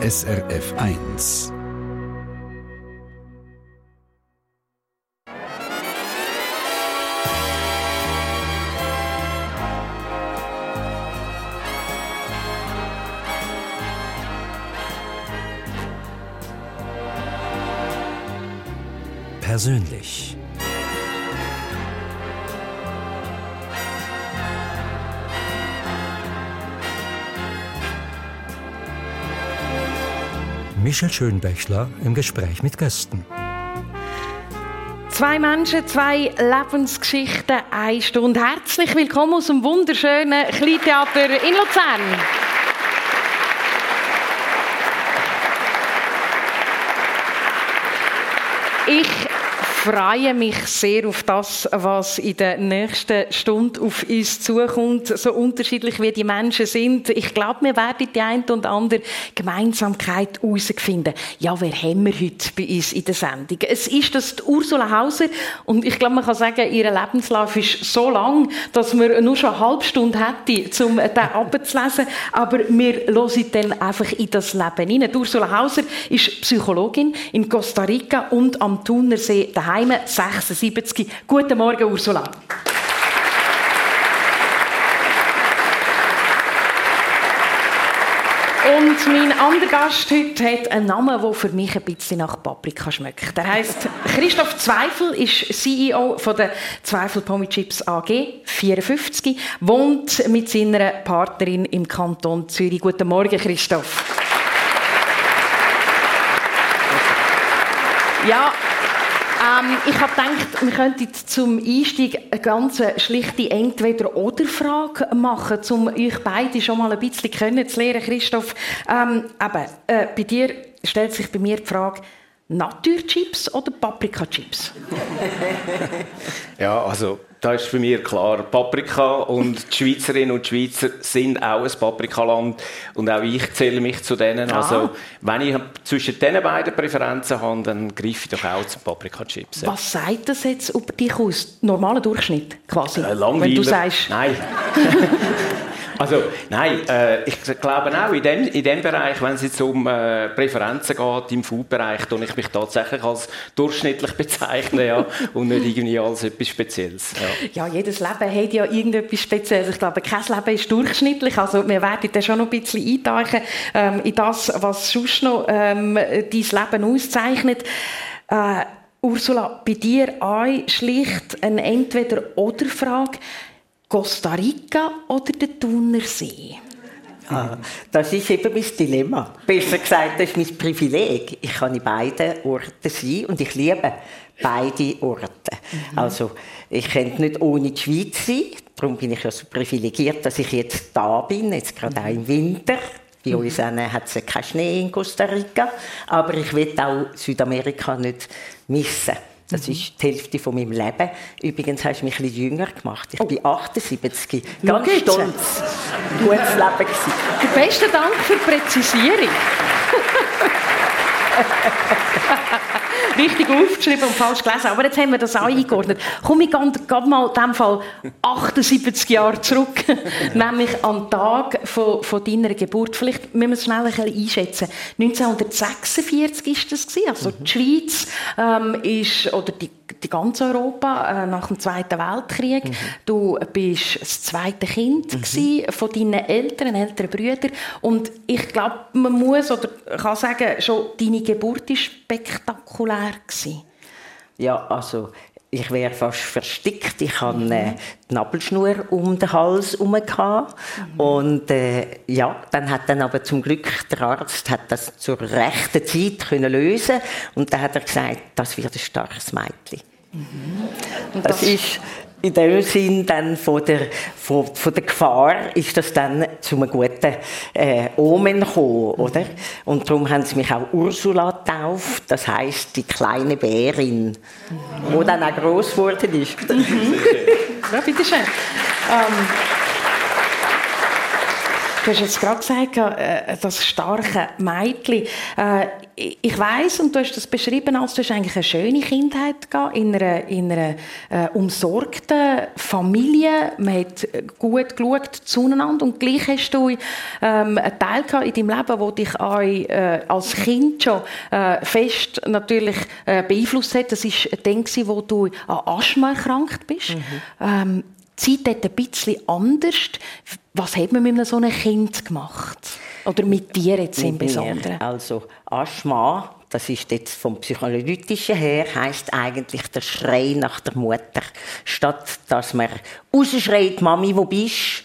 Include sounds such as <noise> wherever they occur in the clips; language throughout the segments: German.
SRF 1. Persönlich. Michel Schönbächler im Gespräch mit Gästen. Zwei Menschen, zwei Lebensgeschichten, eine Stunde. Herzlich willkommen aus dem wunderschönen Kleintheater in Luzern. Ich freue mich sehr auf das, was in der nächsten Stunde auf uns zukommt. So unterschiedlich wie die Menschen sind. Ich glaube, wir werden die eine und andere Gemeinsamkeit herausfinden. Ja, wer haben wir heute bei uns in der Sendung? Es ist das die Ursula Hauser und ich glaube, man kann sagen, ihr Lebenslauf ist so lang, dass man nur schon eine halbe Stunde hätte, um den abzulesen. Aber wir hören dann einfach in das Leben hinein. Ursula Hauser ist Psychologin in Costa Rica und am Thunersee daheim daheim 76. Guten Morgen, Ursula. Und mein anderer Gast heute hat einen Namen, der für mich ein bisschen nach Paprika schmeckt. Der heißt Christoph Zweifel, ist CEO von der Zweifel Pommes Chips AG, 54, wohnt mit seiner Partnerin im Kanton Zürich. Guten Morgen, Christoph. Ja, ähm, ich habe gedacht, wir könnten zum Einstieg eine ganz schlichte Entweder-Oder-Frage machen, um euch beide schon mal ein bisschen kennenzulernen, Christoph. Ähm, eben, äh, bei dir stellt sich bei mir die Frage, Naturchips oder Paprika-Chips? <laughs> ja, also da ist für mich klar Paprika und die Schweizerinnen und Schweizer sind auch ein Paprikaland und auch ich zähle mich zu denen. Ah. Also wenn ich zwischen diesen beiden Präferenzen habe, dann greife ich doch auch zum Paprika-Chips. Was sagt das jetzt über dich aus? Normaler Durchschnitt quasi? Äh, Wenn du sagst... Nein. <laughs> Also, nein, äh, ich glaube auch, in dem, in dem Bereich, wenn es jetzt um äh, Präferenzen geht, im Food-Bereich, tue ich mich tatsächlich als durchschnittlich <laughs> bezeichnen, ja, und nicht irgendwie als etwas Spezielles. Ja. ja, jedes Leben hat ja irgendetwas Spezielles. Ich glaube, kein Leben ist durchschnittlich. Also, wir werden da schon noch ein bisschen eintauchen ähm, in das, was sonst noch ähm, dein Leben auszeichnet. Äh, Ursula, bei dir auch schlicht eine Entweder-Oder-Frage. Costa Rica oder der Thunersee? Ah, das ist eben mein Dilemma. Besser gesagt, das ist mein Privileg. Ich kann in beiden Orten sein und ich liebe beide Orte. Mhm. Also, ich könnte nicht ohne die Schweiz sein. Darum bin ich ja so privilegiert, dass ich jetzt da bin, jetzt gerade auch im Winter. Bei mhm. uns hat es keinen Schnee in Costa Rica. Aber ich will auch Südamerika nicht missen. Das mhm. ist die Hälfte von meinem Leben. Übrigens hast du mich ein bisschen jünger gemacht. Ich oh. bin 78. Ganz Schau stolz. Gutes Leben gewesen. Der beste Dank für die Präzisierung. <laughs> Richtig aufgeschrieben und falsch gelesen. Aber jetzt haben wir das auch eingeordnet. Komm ich gerade mal in diesem Fall 78 Jahre zurück. <laughs> nämlich an den Tag von, von deiner Geburt. Vielleicht müssen wir es schnell ein bisschen einschätzen. 1946 war das. Also die Schweiz ähm, ist, oder die die ganze Europa äh, nach dem Zweiten Weltkrieg. Mhm. Du bist das zweite Kind mhm. von deinen Eltern, älteren Brüdern. Und ich glaube, man muss oder kann sagen, schon deine Geburt war spektakulär. Gewesen. Ja, also ich wäre fast verstickt. Ich hatte äh, die Nabelschnur um den Hals herum. Mhm. Und äh, ja, dann hat dann aber zum Glück der Arzt hat das zur rechten Zeit können lösen und dann hat er gesagt, das wird ein starkes Mädchen. Mhm. Das, das ist in dem Sinn dann von der, von, von der Gefahr ist das dann zu einem guten äh, Omen gekommen, oder? Und darum haben sie mich auch Ursula getauft, das heißt die kleine Bärin, mhm. die dann auch gross geworden ist. Mhm. <laughs> ja, bitteschön. Ähm, Du hast jetzt gerade gesagt, äh, das starke Mädchen. Äh, ich weiß und du hast das beschrieben, als du hast eigentlich eine schöne Kindheit gehabt, in einer, in einer äh, umsorgten Familie. Man hat gut geschaut zueinander und gleich hast du ähm, einen Teil gehabt in deinem Leben, der dich auch, äh, als Kind schon äh, fest natürlich äh, beeinflusst hat. Das war ein Ding, wo du an Asthma erkrankt bist. Mhm. Ähm, Zeit dort ein bisschen anders. Was hat man mit so einem Kind gemacht? Oder mit dir jetzt im Besonderen? Also Asthma, das ist jetzt vom Psychoanalytischen her, heißt eigentlich der Schrei nach der Mutter. Statt dass man rausschreit, Mami, wo bist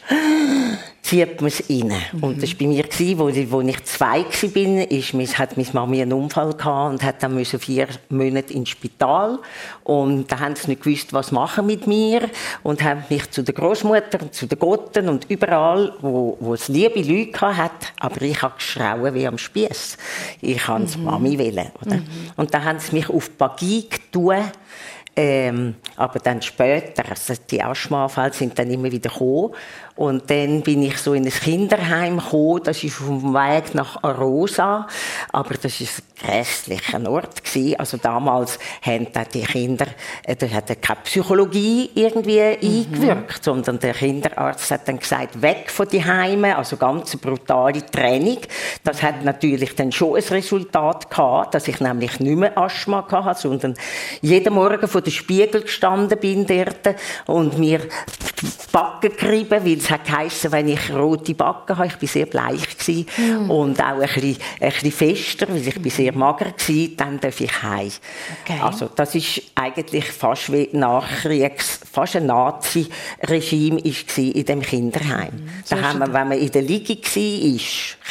zieht man es rein. Mhm. Und das war bei mir, wo, wo ich zwei war, ist, hat meine Mami einen Unfall gehabt und hat dann müssen vier Monate ins Spital. Und da haben sie nicht gewusst, was machen mit mir und haben mich zu der Großmutter und zu den Gotten und überall, wo, wo es liebe Leute hat, aber ich habe geschrauen wie am Spieß. Ich habe mhm. Mami wählen, oder? Mhm. Und dann haben sie mich auf die Bagie getan, ähm, aber dann später, also die Asthmaanfälle sind dann immer wieder gekommen. Und dann bin ich so in ein Kinderheim gekommen. Das ist auf dem Weg nach Arosa. Aber das ist ein grässlicher Ort gewesen. Also damals haben die Kinder, äh, da hat keine Psychologie irgendwie mhm. eingewirkt, sondern der Kinderarzt hat dann gesagt, weg von die Heime. Also ganz brutale Training. Das hat natürlich dann schon ein Resultat gehabt, dass ich nämlich nicht mehr Asthma hatte, sondern jeden Morgen vor dem Spiegel gestanden bin dort und mir Backen gerieben, weil es hat wenn ich rote Backen habe, ich war sehr bleich gewesen, mm. und auch ein bisschen, ein bisschen fester, weil ich mm. sehr mager war, dann darf ich heim. Okay. Also das ist eigentlich fast wie Nachkriegs, fast ein Nazi-Regime in dem Kinderheim. Mm. So da haben wir, wenn man in der Liege war,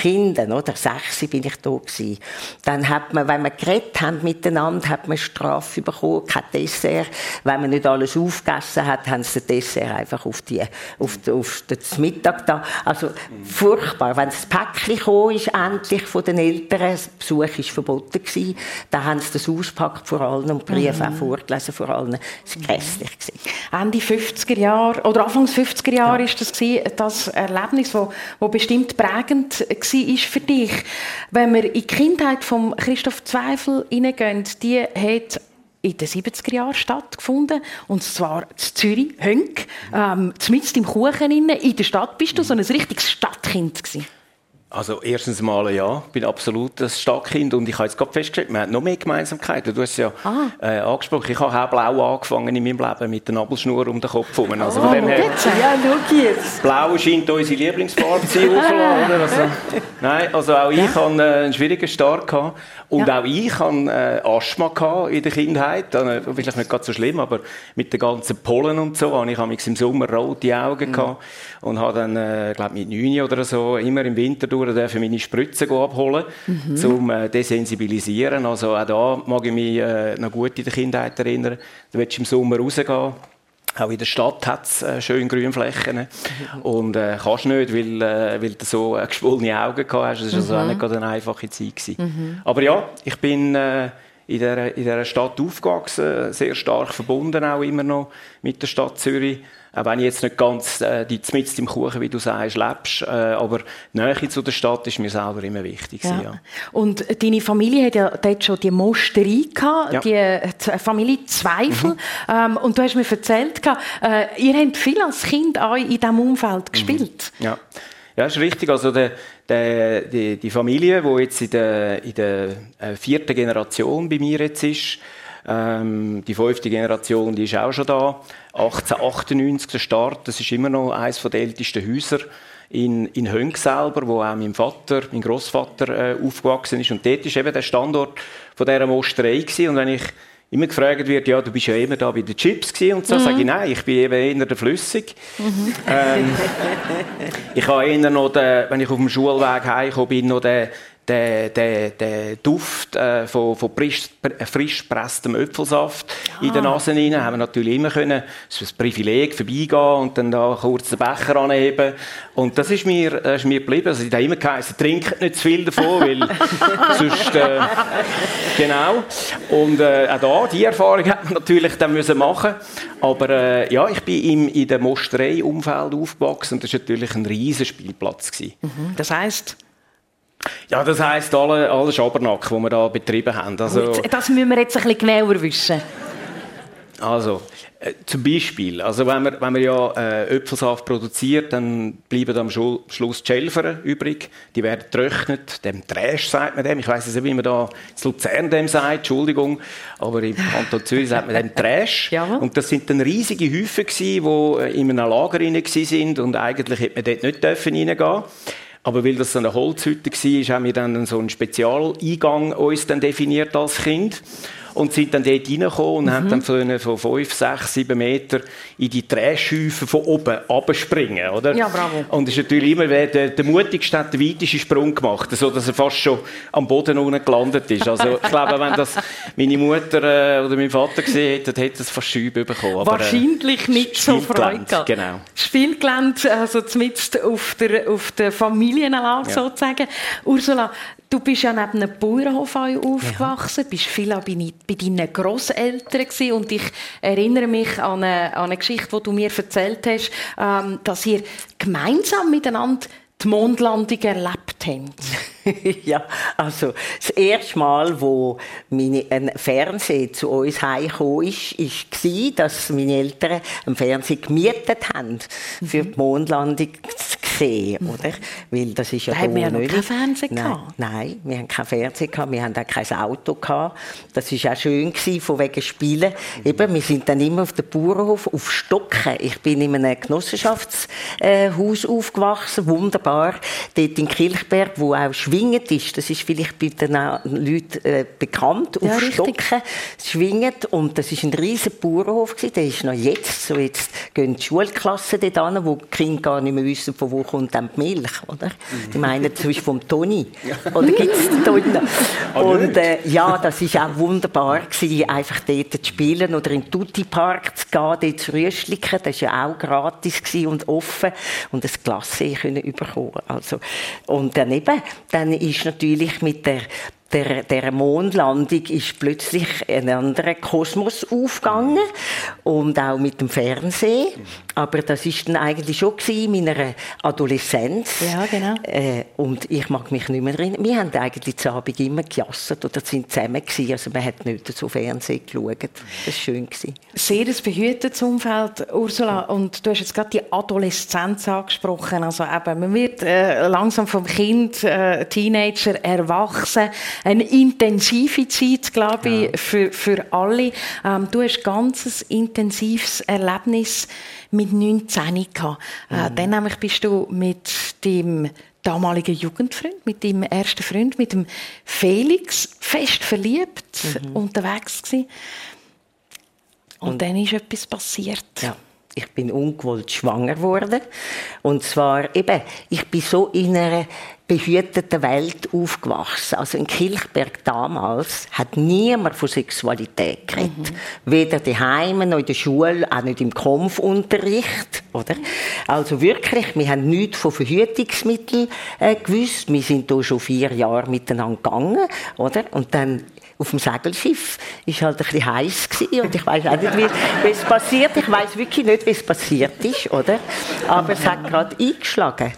Kinder, oder sechs bin ich da gewesen, dann hat man, wenn wir geredet haben miteinander, hat man Strafe bekommen, kein Dessert. Wenn man nicht alles aufgegessen hat, haben sie das Dessert einfach auf die, auf, die, auf das Mittag da. Also furchtbar. Wenn das Päckchen kam, ist endlich von den Eltern, das Besuch war verboten gewesen, dann haben sie das auspackt vor allen und Briefe mhm. auch vorgelesen vor allen. Das war grässlich. Ende 50er Jahre, oder Anfangs 50er Jahre ja. ist das gewesen, das Erlebnis, wo, wo bestimmt prägend war für dich. Wenn wir in die Kindheit von Christoph Zweifel hineingehen, die hat in den 70er Jahren stattgefunden. Und zwar in Zürich, Hönk, ähm, zumindest im Kuchen in der Stadt. Bist du so ein richtiges Stadtkind gewesen? Also erstens mal ja, ich bin absolut ein Stadtkind und ich habe jetzt gerade festgestellt, wir haben noch mehr Gemeinsamkeiten. Du hast es ja ah. äh, angesprochen, ich habe auch blau angefangen in meinem Leben mit der Nabelschnur um den Kopf herum. Also oh, von dem her, ja, schau jetzt. Blau scheint unsere Lieblingsfarbe zu sein, <laughs> oder? Also, nein, also auch ich ja. hatte äh, einen schwierigen Start gehabt. und ja. auch ich hatte äh, Asthma in der Kindheit, äh, vielleicht nicht ganz so schlimm, aber mit den ganzen Pollen und so, habe ich im Sommer rote Augen mhm. gehabt und habe dann, äh, glaube mit neun oder so, immer im Winter durch dürfen meine Spritzen abholen, mhm. um äh, desensibilisieren. Also auch da mag ich mich äh, noch gut in der Kindheit erinnern. Da willst du im Sommer rausgehen. Auch in der Stadt hat es äh, schön Grünflächen. Mhm. Und äh, kannst nicht, weil, äh, weil du so äh, geschwollene Augen gehabt hast. Das war also auch nicht eine einfache Zeit. Mhm. Aber ja, ich bin äh, in dieser, in dieser Stadt aufgewachsen, sehr stark verbunden auch immer noch mit der Stadt Zürich. Auch wenn ich jetzt nicht ganz äh, die mit im Kuchen, wie du sagst, lebst, äh, aber die Nähe zu der Stadt ist mir selber immer wichtig. Ja. ja. Und deine Familie hat ja dort schon die Mosterei gehabt, ja. die äh, Familie Zweifel. Mhm. Ähm, und du hast mir erzählt, äh, ihr habt viel als Kind auch in diesem Umfeld mhm. gespielt. Mhm. Ja. Ja, das ist richtig. Also der, der, die, die Familie, die jetzt in der, in der äh, vierten Generation bei mir jetzt ist, ähm, die fünfte Generation, die ist auch schon da. 1898 der Start, das ist immer noch eines der ältesten Häuser in, in Hönk selber, wo auch mein Vater, mein Großvater äh, aufgewachsen ist. Und dort ist eben der Standort von dieser Mosterei gewesen. Und wenn ich immer gefragt wird, ja, du bist ja immer da bei den Chips und so, mhm. sage ich, nein, ich bin eben eher der Flüssig. Mhm. Ähm, ich habe eher noch, den, wenn ich auf dem Schulweg heimgekommen bin, noch den, den, den, den Duft äh, von, von frisch, frisch gepresstem Äpfelsaft ah. in der Nase rein. Haben wir natürlich immer können, es ist ein Privileg, vorbeigehen und dann da kurz den Becher anheben. Und das ist mir, das ist mir geblieben. Also ich habe immer geheißen, trinkt nicht zu viel davon, weil <laughs> sonst, äh, genau. Und äh, auch da, die Erfahrung hat man natürlich dann müssen machen. Aber äh, ja, ich bin im, in dem Mosterei-Umfeld aufgewachsen und das war natürlich ein riesen Spielplatz. Mhm. Das heisst? Ja, das heisst alle, alle Schabernack, die wir da betrieben haben. Also, das müssen wir jetzt ein bisschen genauer wissen. Also, äh, zum Beispiel, also wenn man, wenn man ja äh, Äpfelsaft produziert, dann bleiben am Schluss die Schälfer übrig. Die werden getrocknet, dem Trash sagt man dem. Ich weiß nicht, wie man da in Luzern dem sagt, Entschuldigung, aber im Kanton Zürich sagt man dem Trash. <laughs> Ja. Und das sind dann riesige Häufen die äh, in einem Lager rein sind und eigentlich hätte man dort nicht dürfen reingehen aber weil das so eine Holzhütte war, haben wir dann so einen Spezialeingang uns dann definiert als Kind und sind dann dort reingekommen und mhm. haben dann von, von 5, 6, 7 Meter in die Träschhäufen von oben abspringen, oder? Ja, bravo. Und es ist natürlich immer, wer der, der mutigste hat den weitesten Sprung gemacht, so dass er fast schon am Boden unten gelandet ist. Also ich glaube, wenn das meine Mutter äh, oder mein Vater gesehen hätten, hätte es fast Schübe bekommen. Aber, äh, Wahrscheinlich nicht so Freude Genau. Spielgelände, also zumindest auf der, auf der Familienanlage ja. sozusagen. Ursula, Du bist ja neben einem Bauernhof aufgewachsen, ja. bist viel bei, bei deinen Großeltern und ich erinnere mich an eine, an eine, Geschichte, die du mir erzählt hast, ähm, dass ihr gemeinsam miteinander die Mondlandung erlebt habt. <laughs> ja, also das erste Mal, wo meine, ein Fernseher zu uns heimgekommen ist, war, dass meine Eltern einen Fernseher gemietet haben, für die Mondlandung zu sehen, mhm. oder? Weil das ist ja da haben wir ja noch keinen Fernseher nein, nein, wir haben keinen Fernseher gehabt, wir haben auch kein Auto gehabt. Das war auch schön gewesen, von wegen Spielen. Eben, wir sind dann immer auf dem Bauernhof, auf Stocken. Ich bin in einem Genossenschaftshaus aufgewachsen, wunderbar, dort in Kilchberg, wo auch schwingend ist. Das ist vielleicht bei den Leuten äh, bekannt, ja, auf richtig. Stocken schwingend. Und das war ein riesiger Bauernhof gewesen. Der ist noch jetzt, so jetzt gehen die Schulklassen dort an, wo die Kinder gar nicht mehr wissen, von wo kommt dann die Milch, oder? Die meinen zum Beispiel vom Toni. Oder gibt es Toni? Ah, Und äh, ja, das war auch wunderbar gewesen, einfach dort zu spielen oder in den Tutti Park zu gehen, dort zu rüstlicken. Das war ja auch gratis und offen. Und ein Glas können bekommen. Also, und daneben, dann ist natürlich mit der der, der Mondlandung ist plötzlich ein anderer Kosmos aufgegangen und auch mit dem Fernsehen. Aber das ist dann eigentlich schon in meiner Adoleszenz. Ja, genau. Äh, und ich mag mich nicht mehr erinnern. Wir haben eigentlich zu Abend immer gejasset oder sind zusammen gewesen. Also man hat nicht so Fernsehen geschaut. Das war schön. Gewesen. Sehr ein behütetes Umfeld, Ursula. Und du hast jetzt gerade die Adoleszenz angesprochen. Also eben, man wird äh, langsam vom Kind, äh, Teenager, erwachsen eine intensive Zeit, glaube ich, ja. für, für alle. Ähm, du hast ein ganz intensives Erlebnis mit 19 gehabt. Äh, mhm. dann nämlich bist du mit dem damaligen Jugendfreund, mit deinem ersten Freund, mit dem Felix, fest verliebt mhm. unterwegs gewesen. Und, Und, dann ist etwas passiert. Ja ich bin ungewollt schwanger geworden. Und zwar eben, ich bin so in einer behüteten Welt aufgewachsen. Also in Kilchberg damals hat niemand von Sexualität geredet. Mhm. Weder daheim noch in der Schule, auch nicht im Kampfunterricht, oder? Also wirklich, wir haben nichts von Verhütungsmitteln äh, gewusst. Wir sind hier schon vier Jahre miteinander gegangen, oder? Und dann auf dem Segelschiff ist halt ein bisschen heiß und ich weiß auch nicht, wie, es passiert. Ich weiß wirklich nicht, wie es passiert ist, oder? Aber es hat gerade eingeschlagen.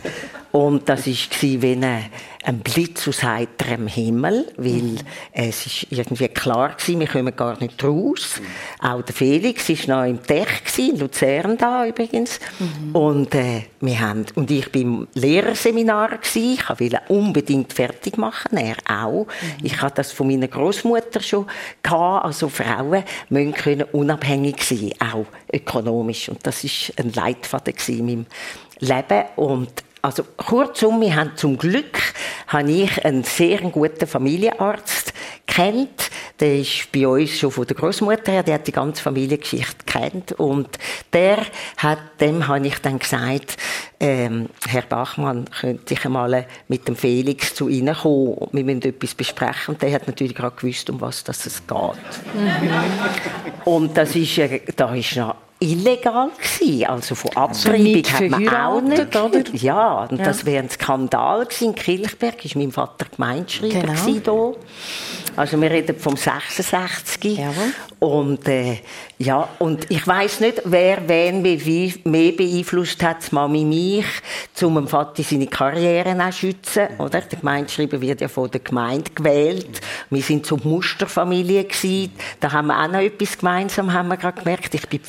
Und das war wie eine, ein Blitz aus heiterem Himmel, weil es ist irgendwie klar war, wir kommen gar nicht raus. Auch der Felix war noch im Tech, in Luzern da übrigens. Mhm. Und, äh, wir haben, und ich war im Lehrerseminar, gewesen. ich wollte unbedingt fertig machen, er auch. Mhm. Ich hatte das von meiner Großmutter schon gehabt, also Frauen müssen können unabhängig sein, auch ökonomisch. Und das war ein Leitfaden in meinem Leben. Und also kurzum, wir haben zum Glück habe ich einen sehr guten Familienarzt kennt, der ist bei uns schon von der Großmutter her, der hat die ganze Familiengeschichte kennt und der hat, dem habe ich dann gesagt, ähm, Herr Bachmann, könnte ich einmal mit dem Felix zu Ihnen kommen, wir müssen etwas besprechen und der hat natürlich gerade gewusst, um was das es geht. Mhm. <laughs> Und das ist, da ist noch illegal gewesen. Also von Abtreibung hat man auch nicht. Oder? Ja, und ja. das wäre ein Skandal gewesen. In Kilchberg war mein Vater Gemeindeschreiber genau. Also wir reden vom 66. Jawohl. Und äh, ja, und ich weiß nicht, wer wen wie mehr beeinflusst hat, Mami mich, um dem Vater seine Karriere zu schützen, oder? Der Gemeindeschreiber wird ja von der Gemeinde gewählt. Wir sind so Musterfamilie gewesen. Da haben wir auch noch etwas gemeinsam, haben wir gerade gemerkt. Ich bin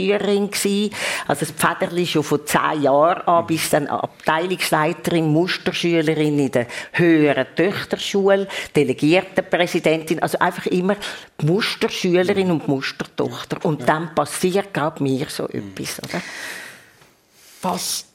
Pfadiführerin gewesen. Also das Pfederli schon von zehn Jahren an bis dann Abteilungsleiterin, Musterschülerin in der höheren Töchterschule, Delegiertenpräsidentin. Also einfach immer Musterschülerin und Mustertochter. Und dann passiert gerade mir so etwas, oder? Was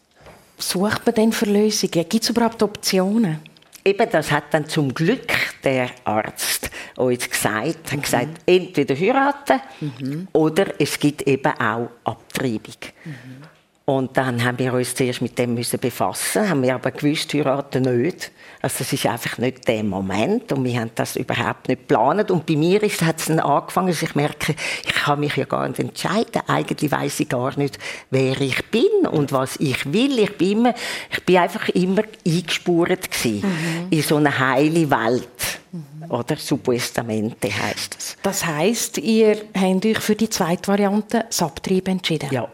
sucht man denn für Lösungen? Gibt es überhaupt Optionen? Eben, das hat dann zum Glück der Arzt uns gesagt. Hat gesagt, mhm. entweder heiraten mhm. oder es gibt eben auch Abtreibung. Mhm. Und dann haben wir uns zuerst mit dem müssen befassen, haben wir aber gewusst, heiraten nicht. Also das ist einfach nicht der Moment und wir haben das überhaupt nicht geplant. Und bei mir ist, hat es dann angefangen, dass ich merke, ich kann mich ja gar nicht entscheiden. Eigentlich weiß ich gar nicht, wer ich bin und was ich will. Ich bin, immer, ich bin einfach immer eingespurt gewesen mhm. in so eine heile Welt. Mhm. Oder Subestamente heißt es. Das heißt, ihr habt euch für die zweite Variante das Abtrieb entschieden? Ja.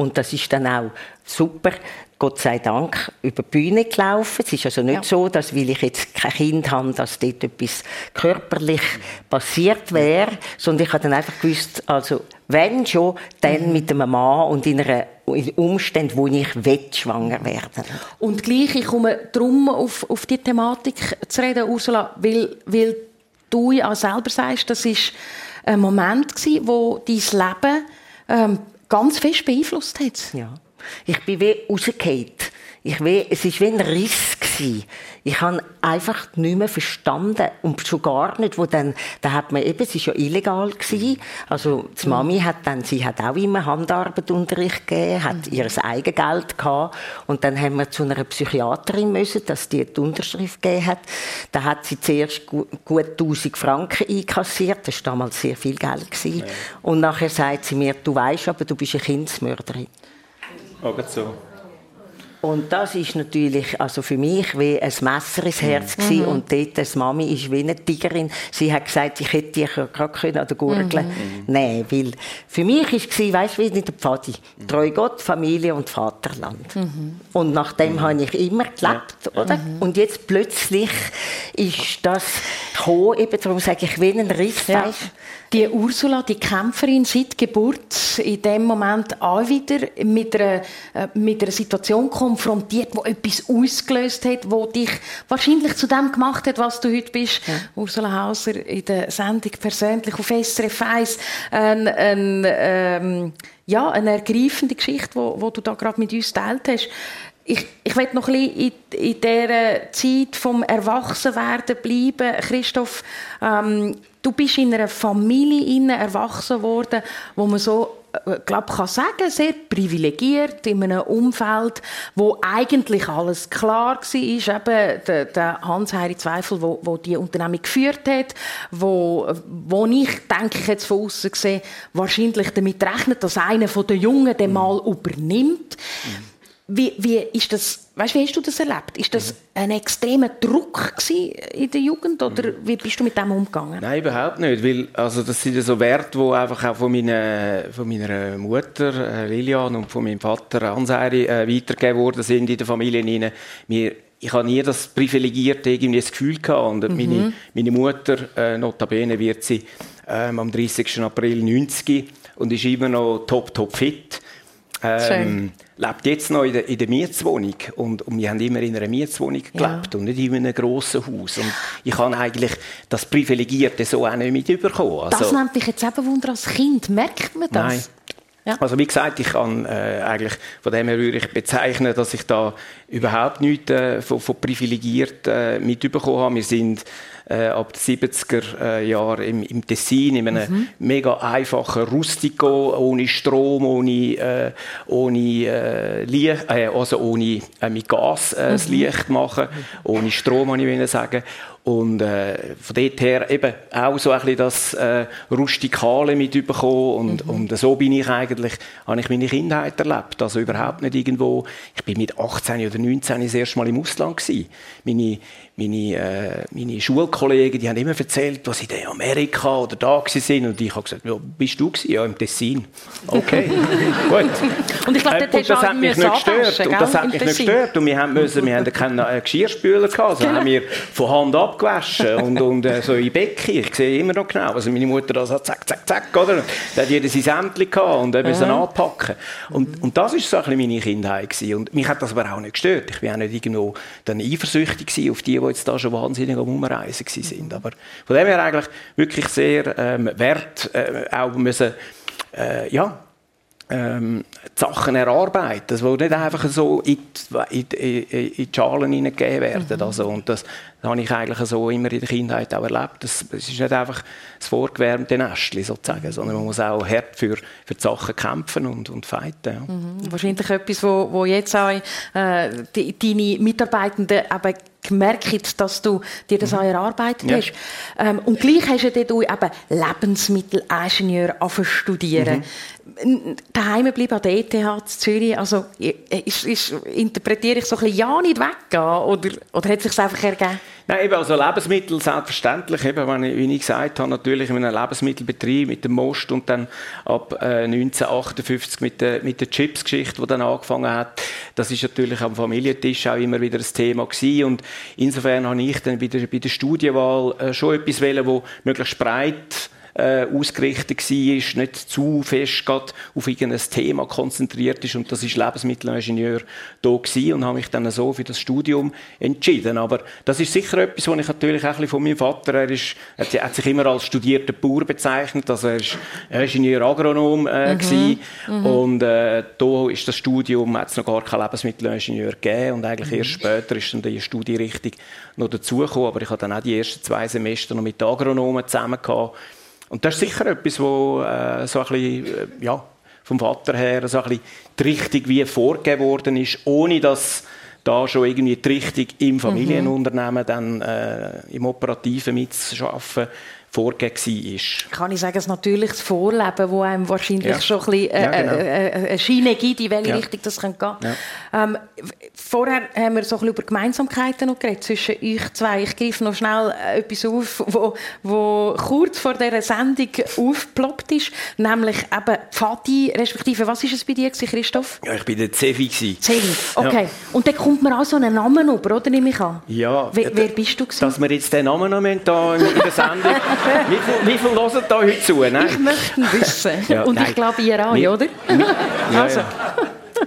Und das ist dann auch super, Gott sei Dank, über die Bühne gelaufen. Es ist also nicht ja. so, dass, weil ich jetzt kein Kind habe, dass dort etwas körperlich passiert wäre, sondern ich habe dann einfach gewusst, also, wenn schon, dann mhm. mit einem Mann und in einer in Umständen, wo ich will, schwanger werden Und gleich, ich komme darum auf, auf die Thematik zu reden, Ursula, weil, weil du ja selber sagst, das ist ein Moment gewesen, wo dein Leben ähm, ganz fest beeinflusst hat. Ja. Ich bin wie rausgefallen. Ich wie, es war wie ein Riss. Gewesen. Ich habe einfach nicht mehr verstanden. Und schon gar nicht, wo dann, da hat man eben, es war ja illegal gewesen. Also, die Mami hat dann, sie hat auch immer Handarbeitunterricht gegeben, hat mhm. ihr Eigengeld gehabt. Und dann haben wir zu einer Psychiaterin müssen, dass die die Unterschrift gegeben hat. Da hat sie zuerst gut, 1000 Franken einkassiert. Das war damals sehr viel Geld gewesen. Ja. Und nachher sagt sie mir, du weißt aber, du bist eine Kindsmörderin. Oh, so. Und das ist natürlich also für mich wie ein Messer ins Herz mhm. gewesen. und dort, das Mami ist wie eine Tigerin. Sie hat gesagt, ich hätte dich gerade an der Gurgel mhm. nehmen weil für mich ist es, weißt du, wie in der Pfadi, mhm. treu Gott, Familie und Vaterland. Mhm. Und nach dem mhm. habe ich immer gelebt, ja. oder? Mhm. Und jetzt plötzlich ist das gekommen, eben darum sage ich, wie ein Riss, ja. weißt die Ursula, die Kämpferin seit Geburt, in dem Moment auch wieder mit einer, äh, mit einer Situation konfrontiert, wo etwas ausgelöst hat, wo dich wahrscheinlich zu dem gemacht hat, was du heute bist. Ja. Ursula Hauser in der Sendung persönlich auf SRF 1. Ein, ein, ähm, ja, eine ergreifende Geschichte, wo, wo du da gerade mit uns teilt hast ich, ich will noch ein bisschen in, in dieser Zeit vom Erwachsenwerden bleiben. Christoph, ähm, du bist in einer Familie erwachsen worden, wo man so äh, glaube kann sagen, sehr privilegiert in einem Umfeld, wo eigentlich alles klar war. Eben der, der Hans-Heiri Zweifel, wo, wo die Unternehmung geführt hat, wo, wo ich, denke ich jetzt von außen gesehen, wahrscheinlich damit rechnet, dass einer von den Jungen den mal übernimmt. Mhm. Wie, wie, ist das, weißt, wie hast du das erlebt? Ist das ein extremer Druck in der Jugend oder wie bist du mit dem umgegangen? Nein, überhaupt nicht, weil also das sind so Werte, die einfach auch von meiner, von meiner Mutter äh, Lilian und von meinem Vater Ansari äh, weitergegeben worden sind in der Familie. Wir, ich habe nie das privilegierte irgendwie das Gefühl gehabt und mhm. meine, meine Mutter, äh, notabene wird sie ähm, am 30. April 90 und ist immer noch top, top fit. Ähm, lebt jetzt noch in der, in der Mietswohnung und, und, wir haben immer in einer Mietswohnung gelebt ja. und nicht in einem grossen Haus. Und ich habe eigentlich das Privilegierte so auch nicht mitbekommen. Also, das nimmt dich jetzt eben Wunder als Kind. Merkt man das? Nein. Ja. Also wie gesagt, ich kann äh, eigentlich von dem her würde ich bezeichnen, dass ich da überhaupt nichts äh, von, von privilegiert äh, mitbekommen habe. Wir sind äh, ab den 70er äh, Jahren im, im Tessin, in einem mhm. mega einfachen Rustico, ohne Strom, ohne, äh, ohne, äh, Licht, äh, also ohne äh, mit Gas äh, mhm. das Licht machen, ohne Strom, kann ich sagen. Und äh, von dort her eben auch so ein bisschen das äh, Rustikale mitbekommen. Und, mhm. und so bin ich eigentlich, habe ich meine Kindheit erlebt. Also überhaupt nicht irgendwo, ich bin mit 18 oder 19 das erste Mal im Ausland gewesen. Meine, meine, äh, meine Schulkollegen, die haben immer erzählt, was sie in Amerika oder da sind und ich habe gesagt, ja, bist du gewesen? Ja, im Tessin. Okay, <laughs> gut. Und ich glaube, äh, das hat mich nicht gestört. Und das hat mich nicht gestört. Und wir haben müssen, wir haben keinen äh, Geschirrspüler gehabt, also genau. haben wir von Hand abgewaschen und, und äh, so in Becken. Ich sehe immer noch genau, also meine Mutter das hat zack, zack, zack, oder? Da hat jeder sein Sämtchen gehabt und müssen mhm. anpacken. Und, und das ist so ein bisschen meine Kindheit gewesen. Und mich hat das aber auch nicht gestört. Ich bin auch nicht irgendwo dann eifersüchtig auf die, die jetzt da schon wahnsinnig am Umreisen sind. Aber von dem her eigentlich wirklich sehr ähm, wert, äh, auch müssen, äh, ja, ähm, Sachen erarbeiten, das will nicht einfach so in die, in, in, die Schalen hineingegeben werden. Mhm. Also, und das, das habe ich eigentlich so immer in der Kindheit auch erlebt. Es ist nicht einfach das vorgewärmte Nestchen sozusagen, sondern man muss auch hart für, für die Sachen kämpfen und, und fighten. Ja. Mhm. Wahrscheinlich etwas, wo, wo jetzt auch äh, die, deine Mitarbeitenden eben gemerkt, dass du dir das mhm. auch erarbeitet ja. hast. Ähm, und gleich hast du dann eben Lebensmittelingenieur studieren. Mhm daheim bleiben an der ETH in Zürich, also ist, ist, interpretiere ich so ein bisschen ja nicht weggehen oder, oder hat es sich einfach ergeben? Nein, eben, also Lebensmittel selbstverständlich, eben, wenn ich, wie ich gesagt habe, natürlich in einem Lebensmittelbetrieb mit dem Most und dann ab äh, 1958 mit der, mit der Chips-Geschichte, die dann angefangen hat, das ist natürlich am Familientisch auch immer wieder ein Thema gewesen. Und insofern habe ich dann bei der, bei der Studienwahl äh, schon etwas wählen, wo möglichst breit äh, ausgerichtet war, nicht zu fest auf irgendein Thema konzentriert ist und das ist Lebensmittelingenieur da gewesen und habe mich dann so für das Studium entschieden. Aber das ist sicher etwas, was ich natürlich auch ein bisschen von meinem Vater, er, ist, er hat sich immer als studierter Bauer bezeichnet, also er ist Ingenieur Agronom äh, mhm. Mhm. und äh, da ist das Studium, hat es noch gar keinen Lebensmittelingenieur gegeben und eigentlich mhm. erst später ist dann die Studierichtung noch dazugekommen, aber ich habe dann auch die ersten zwei Semester noch mit Agronomen zusammen gehabt und das ist sicher etwas, wo äh, so ein bisschen, äh, ja, vom Vater her so ein bisschen die Richtung wie vorgegeben worden ist, ohne dass da schon irgendwie die Richtung im mhm. Familienunternehmen dann äh, im Operativen mitzuschaffen vorgegeben war. Kann ich sagen, ein natürliches Vorleben, das einem wahrscheinlich ja. schon ein bisschen äh, ja, genau. äh, äh, eine Schiene gibt, in welche ja. Richtung das gehen kann. Ähm, vorher haben wir so ein bisschen über Gemeinsamkeiten noch geredet zwischen euch zwei. Ich greife noch schnell äh, etwas auf, <laughs> wo, wo kurz vor dieser Sendung aufgeploppt ist, nämlich eben Pfadi, respektive, was war es bei dir, Christoph? Ja, ich war der Zevi. Zevi, okay. Und dann kommt man auch so einen Namen über, oder, nehme ich an? Ja. Wer, wer bist du gewesen? Dass wir jetzt den Namen noch in der Sendung <laughs> wie viel, wie viel hören da heute zu? Nein? Ich möchte ihn wissen. Ja, Und nein. ich glaube, ihr auch, oder? <laughs> Ja, also.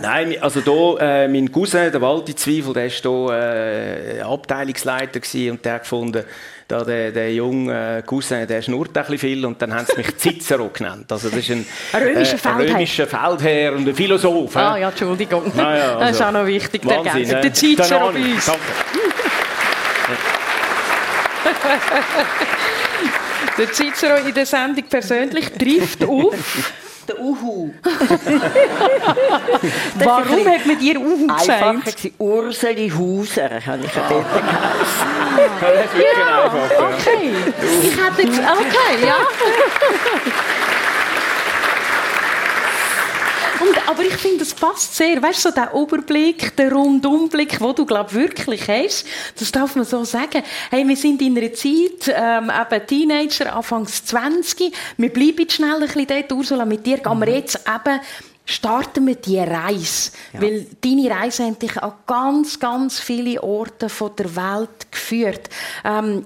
Nein, also da, äh, mein Cousin, der Walti Zweifel, der war hier äh, Abteilungsleiter und der gefunden, da der, der junge Cousin, der schnurrt ein bisschen viel und dann haben sie mich Cicero genannt. Also das ist ein, ein römischer, äh, Feldherr. römischer Feldherr und ein Philosoph. Ah ja, Entschuldigung. Ah, ja, also, das ist auch noch wichtig, der Wahnsinn, Der Cicero bei uns. <laughs> Der Cicero in der Sendung persönlich trifft auf der Uhu. <laughs> Warum hat man dir Uhu gesagt? Einfacher Urseli Hauser, habe ich <laughs> ja dort geheißen. Ja, okay. Ich hätte okay, ja. Und, aber ich finde, das passt sehr. Weißt du, so der Überblick, der Rundumblick, den du, glaube wirklich hast, das darf man so sagen. Hey, wir sind in einer Zeit, ähm, eben Teenager, Anfangs 20. Wir bleiben schnell ein bisschen dort. Ursula, mit dir gehen wir mhm. jetzt eben starten wir die Reise. Ja. Weil deine Reise hat dich an ganz, ganz viele Orte der Welt geführt. Ähm,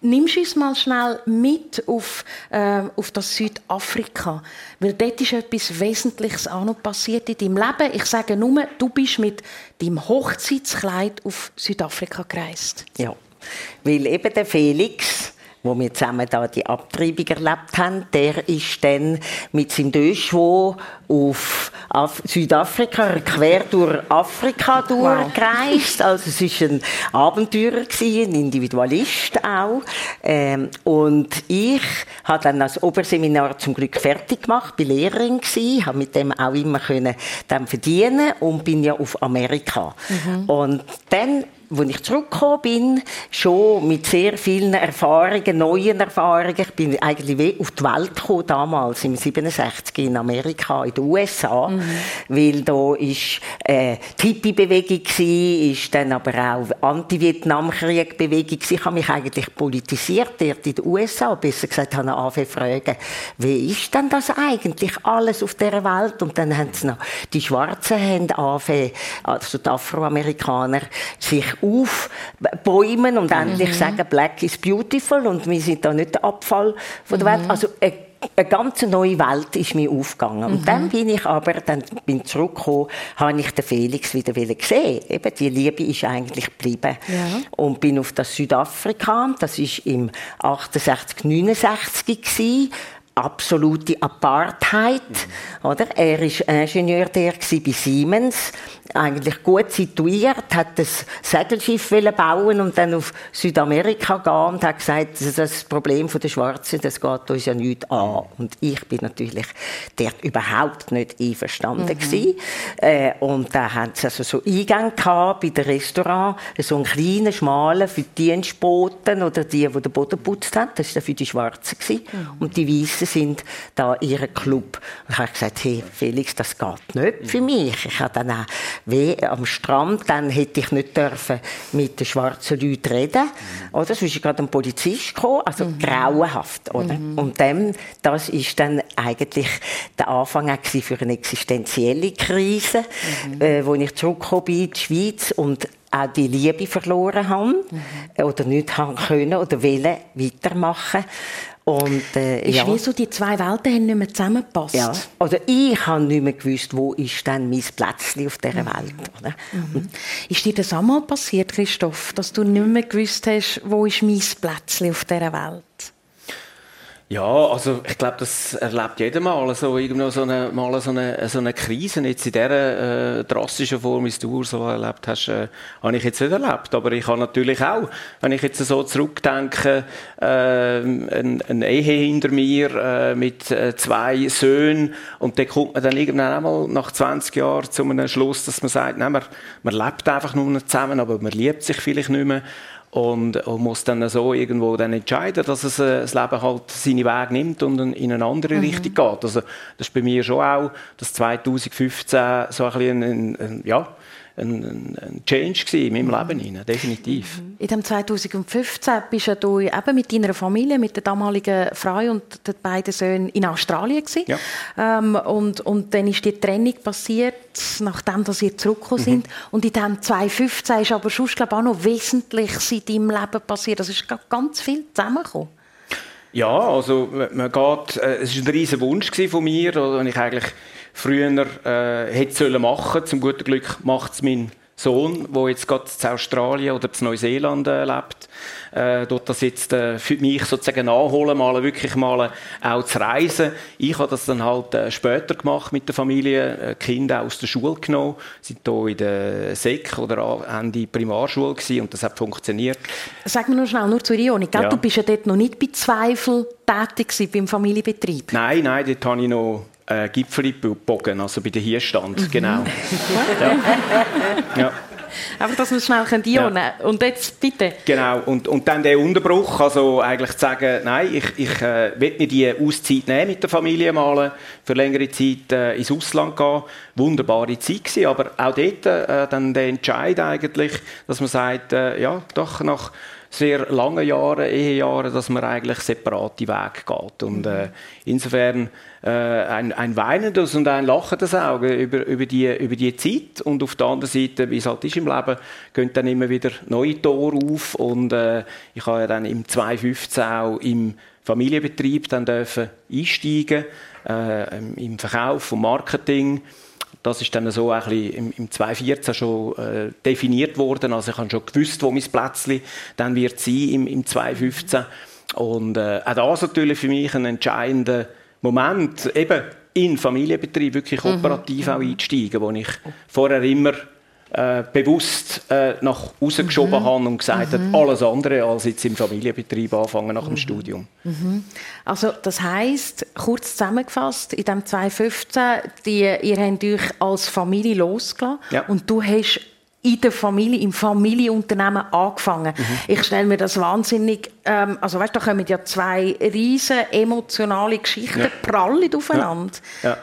nimmst du uns mal schnell mit auf, äh, auf das Südafrika? Weil dort ist etwas Wesentliches auch noch passiert in deinem Leben. Ich sage nur, du bist mit deinem Hochzeitskleid auf Südafrika gereist. Ja, weil eben der Felix wo wir zusammen da die Abtreibung erlebt haben, der ist dann mit seinem Döschwo auf Af Südafrika, quer durch Afrika durchgereist. Wow. Also es war ein Abenteurer, ein Individualist auch. Ähm, und ich habe dann das Oberseminar zum Glück fertig gemacht, bin Lehrerin gewesen, habe mit dem auch immer können dann verdienen und bin ja auf Amerika. Mhm. Und dann als ich zurückgekommen bin, schon mit sehr vielen Erfahrungen, neuen Erfahrungen. Ich bin eigentlich auf die Welt gekommen, damals, im 67 in Amerika, in den USA. Mhm. Weil da ist, äh, die Hippie-Bewegung war, ist dann aber auch Anti-Vietnam-Krieg-Bewegung Ich habe mich eigentlich politisiert dort in den USA. Besser gesagt, habe ich angefangen fragen, wie ist denn das eigentlich alles auf dieser Welt? Und dann haben sie noch, die Schwarzen haben angefangen, also die Afroamerikaner, sich aufbäumen und endlich mhm. sagen, Black is beautiful und wir sind da nicht der Abfall von der mhm. Welt. Also eine, eine ganz neue Welt ist mir aufgegangen. Und mhm. dann bin ich aber, dann bin zurückgekommen, habe ich den Felix wieder gesehen. Eben, die Liebe ist eigentlich geblieben. Ja. Und bin auf das Südafrika, das ist im 68, 69 gewesen, absolute Apartheid, mhm. oder? Er ist Ingenieur der bei Siemens eigentlich gut situiert, hat das Segelschiff bauen und dann auf Südamerika gehen und hat gesagt, das Problem der Schwarzen, das geht uns ja nicht an. Und ich bin natürlich dort überhaupt nicht einverstanden mhm. Äh, und da haben sie also so Eingänge gehabt bei den Restaurants, so einen kleinen, schmalen für die Dienstboten oder die, die den Boden putzt haben, das war für die Schwarzen. Mhm. Und die Weißen sind da ihren Club. Und ich habe gesagt, hey Felix, das geht nicht für mich. Ich habe dann auch weh am Strand, dann hätte ich nicht dürfen mit den schwarzen Leuten reden. Mhm. Oder? Sonst ist gerade ein Polizist gekommen, also mhm. grauenhaft. Oder? Mhm. Und dem, das ist dann eigentlich der Anfang für eine existenzielle Krise, mhm. äh, wo ich zurückgekommen bin in die Schweiz und auch die Liebe verloren haben mhm. oder nicht haben können oder wollen weitermachen. Und, äh, ist ja. wie so, die zwei Welten haben nicht mehr zusammengepasst. Ja. Also ich habe nicht mehr gewusst, wo ist denn mein Plätzchen auf dieser mhm. Welt. Oder? Mhm. Ist dir das einmal passiert, Christoph, dass du nicht mehr gewusst hast, wo ist mein Plätzchen auf dieser Welt? Ja, also ich glaube, das erlebt jeder mal so irgendwo so eine, mal so eine, so eine Krise. Jetzt in dieser äh, drastischen Form, wie du so erlebt hast, äh, habe ich jetzt nicht erlebt. Aber ich habe natürlich auch, wenn ich jetzt so zurückdenke, äh, eine, eine Ehe hinter mir äh, mit äh, zwei Söhnen und dann kommt man dann irgendwann einmal nach 20 Jahren zu einem Schluss, dass man sagt, nein, man, man lebt einfach nur noch zusammen, aber man liebt sich vielleicht nicht mehr und, und, muss dann so irgendwo dann entscheiden, dass es, äh, das Leben halt seinen Weg nimmt und in eine andere mhm. Richtung geht. Also das ist bei mir schon auch, dass 2015 so ein bisschen ein, ein, ja, ein, ein Change in meinem mhm. Leben hinein, definitiv. Mhm. In dem 2015 bist du eben mit deiner Familie, mit der damaligen Frau und den beiden Söhnen in Australien gewesen. Ja. Ähm, und, und dann ist die Trennung passiert, nachdem dass ihr zurückgekommen mhm. sind. Und in dem 2015 ist aber schon, glaube ich, auch noch Wesentliches in deinem Leben passiert. Es ist ganz viel zusammengekommen. Ja, also man geht, äh, es war ein riesiger Wunsch von mir, und ich eigentlich früher äh, hätte sollen machen. Zum guten Glück macht es mein Sohn, der jetzt gerade in Australien oder in Neuseeland äh, lebt, äh, dort das jetzt äh, für mich sozusagen nachholen, mal wirklich mal auch zu reisen. Ich habe das dann halt äh, später gemacht mit der Familie, äh, Kinder aus der Schule genommen, sind hier in der Sek oder Ende Primarschule gewesen und das hat funktioniert. Sag mir nur schnell, nur zur Ironik, ja. du bist ja dort noch nicht bei Zweifel tätig gewesen, beim Familienbetrieb? Nein, nein, dort habe ich noch äh, Gipfelbogen, also bei der Hierstand, mhm. genau. <laughs> ja. ja. Einfach, dass es schnell einordnen ja. Und jetzt bitte. Genau, und, und dann der Unterbruch, also eigentlich zu sagen, nein, ich, ich äh, will mir die Auszeit nehmen mit der Familie mal, für längere Zeit äh, ins Ausland gehen. Wunderbare Zeit gewesen, aber auch dort äh, dann der Entscheid eigentlich, dass man sagt, äh, ja, doch nach sehr langen Jahren, Ehejahren, dass man eigentlich separate Wege geht. Und äh, insofern äh, ein, ein weinendes und ein lachendes Auge über, über, die, über die Zeit. Und auf der anderen Seite, wie es halt ist im Leben, gehen dann immer wieder neue Tore auf. Und äh, ich habe ja dann im 2015 auch im Familienbetrieb dann dürfen einsteigen, äh, im Verkauf und Marketing. Das ist dann so ein bisschen im, im 2014 schon äh, definiert worden. Also ich habe schon gewusst, wo mein Plätzchen dann wird sein im, im 2015. Und äh, auch das natürlich für mich ein entscheidender Moment, eben in Familienbetrieb wirklich mhm. operativ mhm. auch einzusteigen, wo ich vorher immer äh, bewusst äh, nach außen geschoben mhm. habe und gesagt mhm. hat, alles andere als jetzt im Familienbetrieb anfangen nach dem mhm. Studium. Mhm. Also das heißt kurz zusammengefasst, in dem 2015, die, ihr habt euch als Familie losgelassen ja. und du hast in der Familie, im Familienunternehmen angefangen. Mhm. Ich stelle mir das wahnsinnig, ähm, also weißt, da kommen ja zwei riesen emotionale Geschichten ja. prallen aufeinander. Ja. ja.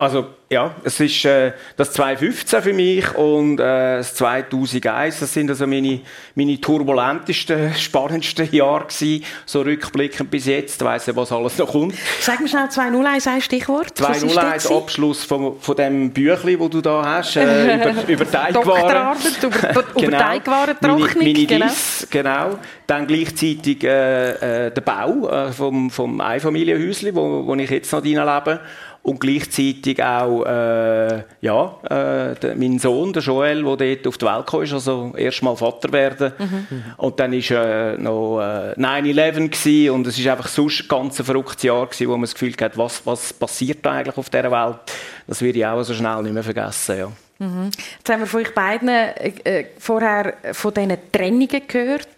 Also ja, es ist äh, das 2015 für mich und äh, das 2001, das sind also meine, meine turbulentesten, spannendsten Jahre gewesen, so rückblickend bis jetzt, weiss ich, was alles noch kommt. Sag mir schnell 201 ein Stichwort. 201 Abschluss von, von dem Büchli, wo du da hast, äh, <laughs> über, über Teigwaren. über, <laughs> über genau. Teigwarentrocknung. Meine, meine genau. Diss, genau. Dann gleichzeitig äh, äh, der Bau äh, vom, vom Einfamilienhäuschen, wo, wo ich jetzt noch drin lebe und gleichzeitig auch äh, ja, äh, mein Sohn, der Joel, der dort auf die Welt kam, ist, also erstmal Vater werden. Mhm. Und dann war äh, noch äh, 9-11 und es war einfach sonst ein ganz verrücktes Jahr gewesen, wo man das Gefühl hat, was, was passiert da eigentlich auf dieser Welt? Das werde ich auch so schnell nicht mehr vergessen. Ja. Mhm. Jetzt haben wir von euch beiden äh, äh vorher von diesen Trennungen gehört.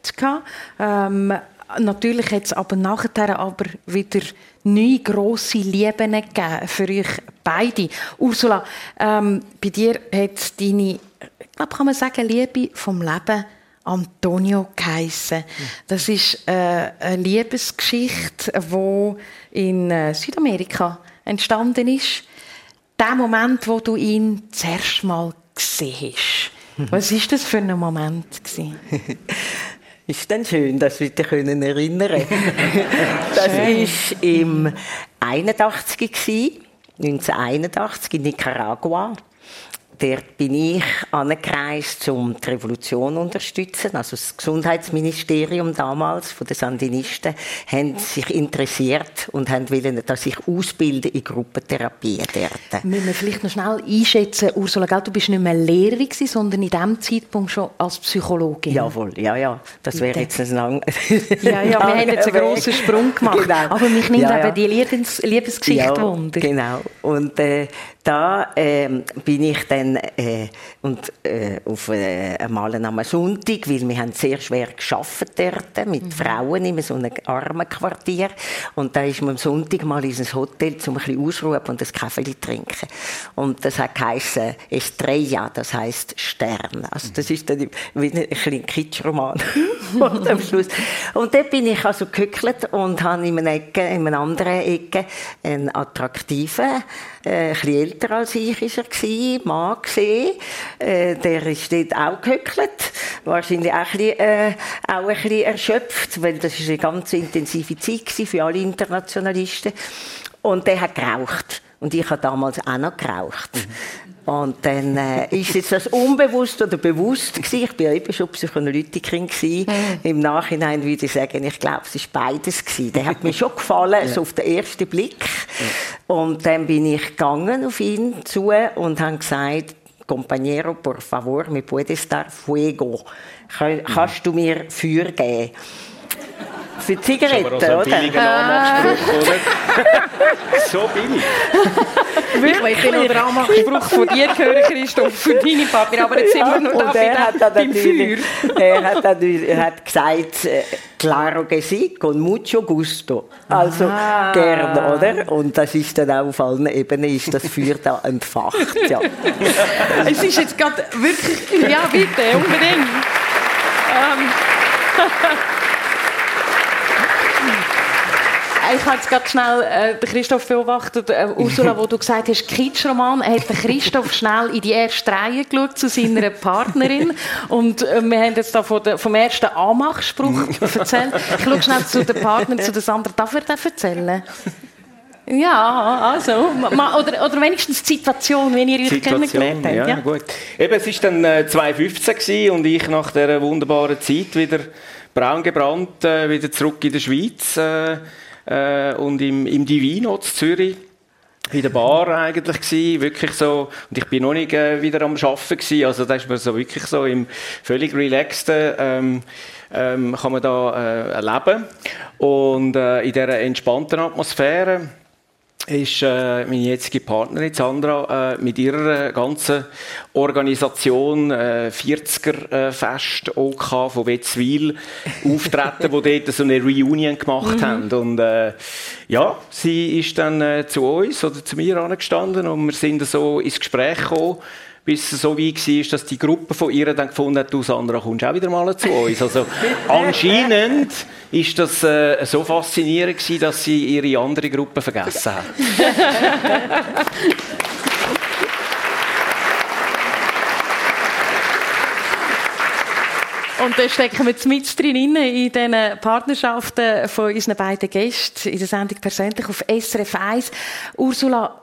Ähm, natürlich hat es aber nachher aber wieder neue grosse Lieben gegeben für euch beide. Ursula, ähm, bei dir hat deine, ich glaube, kann man sagen, Liebe vom Leben Antonio geheissen. Das ist äh, eine Liebesgeschichte, die in äh, Südamerika entstanden ist. Der Moment, wo du ihn zuerst mal gesehen hast. <laughs> Was war das für ein Moment? <laughs> Ist dann schön, dass wir dich können erinnern <laughs> Das war im 81 1981 in Nicaragua. Dort bin ich angereist, um die Revolution zu unterstützen. Also das Gesundheitsministerium damals von den Sandinisten haben sich interessiert und haben wollen, dass ich ausbilde in Gruppentherapie dort. Müssen wir vielleicht noch schnell einschätzen, Ursula, gell, du bist nicht mehr Lehrerin sondern in diesem Zeitpunkt schon als Psychologin. Jawohl, ja, ja. Das wäre jetzt ein lang <laughs> Ja, ja, wir haben jetzt einen grossen Sprung gemacht. Genau. Aber mich nimmt ja, eben die Liebes Liebesgeschichte ja, Wunder. Genau. Und äh, da äh, bin ich dann äh, und, äh, auf äh, einmal am Sonntag, weil wir haben sehr schwer geschafft dort mit mhm. Frauen in so einem armen Quartier und da ist man am Sonntag mal in ein Hotel zum ein bisschen ausruhen und ein Kaffee trinken und das hat geheißen Estrella, das heißt Stern. Also das ist dann wie ein kleiner Kitschroman <laughs> am Schluss. Und dort bin ich also gehückelt und habe in einer Ecke, in einer anderen Ecke einen attraktiven äh, ein älter als ich ist er gewesen, Mann gesehen. Äh, der ist dort auch gehöckelt. Wahrscheinlich auch ein, bisschen, äh, auch ein bisschen erschöpft, weil das ist eine ganz intensive Zeit für alle Internationalisten. Und der hat geraucht. Und ich habe damals auch noch geraucht. Mhm. Und dann äh, ist jetzt das unbewusst oder bewusst gewesen. Ich bin ja eben schon Psychoanalytikerin gewesen. Mhm. Im Nachhinein würde ich sagen, ich glaube, es ist beides gewesen. Der hat mir schon gefallen, <laughs> so auf den ersten Blick. Und dann bin ich gegangen auf ihn zu und habe gesagt, Compañero, por favor, me puedes dar fuego. Kann, kannst du mir Feuer geben? Für Zigaretten, aber <laughs> so oder? Ah. oder? so billig. Wirklich? Ich will noch den Anmachspruch von dir hören, Christoph, für deine Partner, aber jetzt sind wir noch da er hat beim Feuer. Er hat, er hat gesagt, äh, claro que sí, con mucho gusto. Also ah. gern, oder? Und das ist dann auch auf allen Ebenen ist das Feuer da entfacht. Ja. <laughs> es ist jetzt gerade wirklich, ja bitte, unbedingt. Ähm. <laughs> ich habe jetzt gerade schnell äh, Christoph beobachtet, äh, Ursula, wo du gesagt hast, Kitschroman, hat der Christoph schnell in die erste Reihe geschaut zu seiner Partnerin und äh, wir haben jetzt da von der, vom ersten Anmachspruch erzählt. Ich schaue schnell zu der Partnerin, zu der Sandra. Darf er das erzählen? Ja, also, oder, oder wenigstens die Situation, wenn ihr euch kennengelernt habt. Ja, ja, gut. Eben, es war dann äh, 2015 und ich nach dieser wunderbaren Zeit wieder braun gebrannt, äh, wieder zurück in der Schweiz. Äh, äh, und im, im Divino in Zürich in der Bar eigentlich gewesen, wirklich so, und ich bin noch nicht äh, wieder am Arbeiten gewesen, also da ist man so wirklich so im völlig relaxten, ähm, ähm, kann man da äh, erleben. Und äh, in dieser entspannten Atmosphäre ist äh, meine jetzige Partnerin Sandra äh, mit ihrer ganzen Organisation äh, 40er äh, Fest OK von Wetzwil <laughs> auftreten, wo dort so eine Reunion gemacht mhm. haben und äh, ja, sie ist dann äh, zu uns oder zu mir angestanden und wir sind so ins Gespräch gekommen bis es so weit war, dass die Gruppe von ihr dann gefunden hat, du Sandra, kommst auch wieder mal zu uns. Also <laughs> anscheinend ist das äh, so faszinierend gewesen, dass sie ihre andere Gruppe vergessen hat. Und da stecken wir mit drin in diesen Partnerschaften von unseren beiden Gästen in der Sendung persönlich auf SRF 1. Ursula,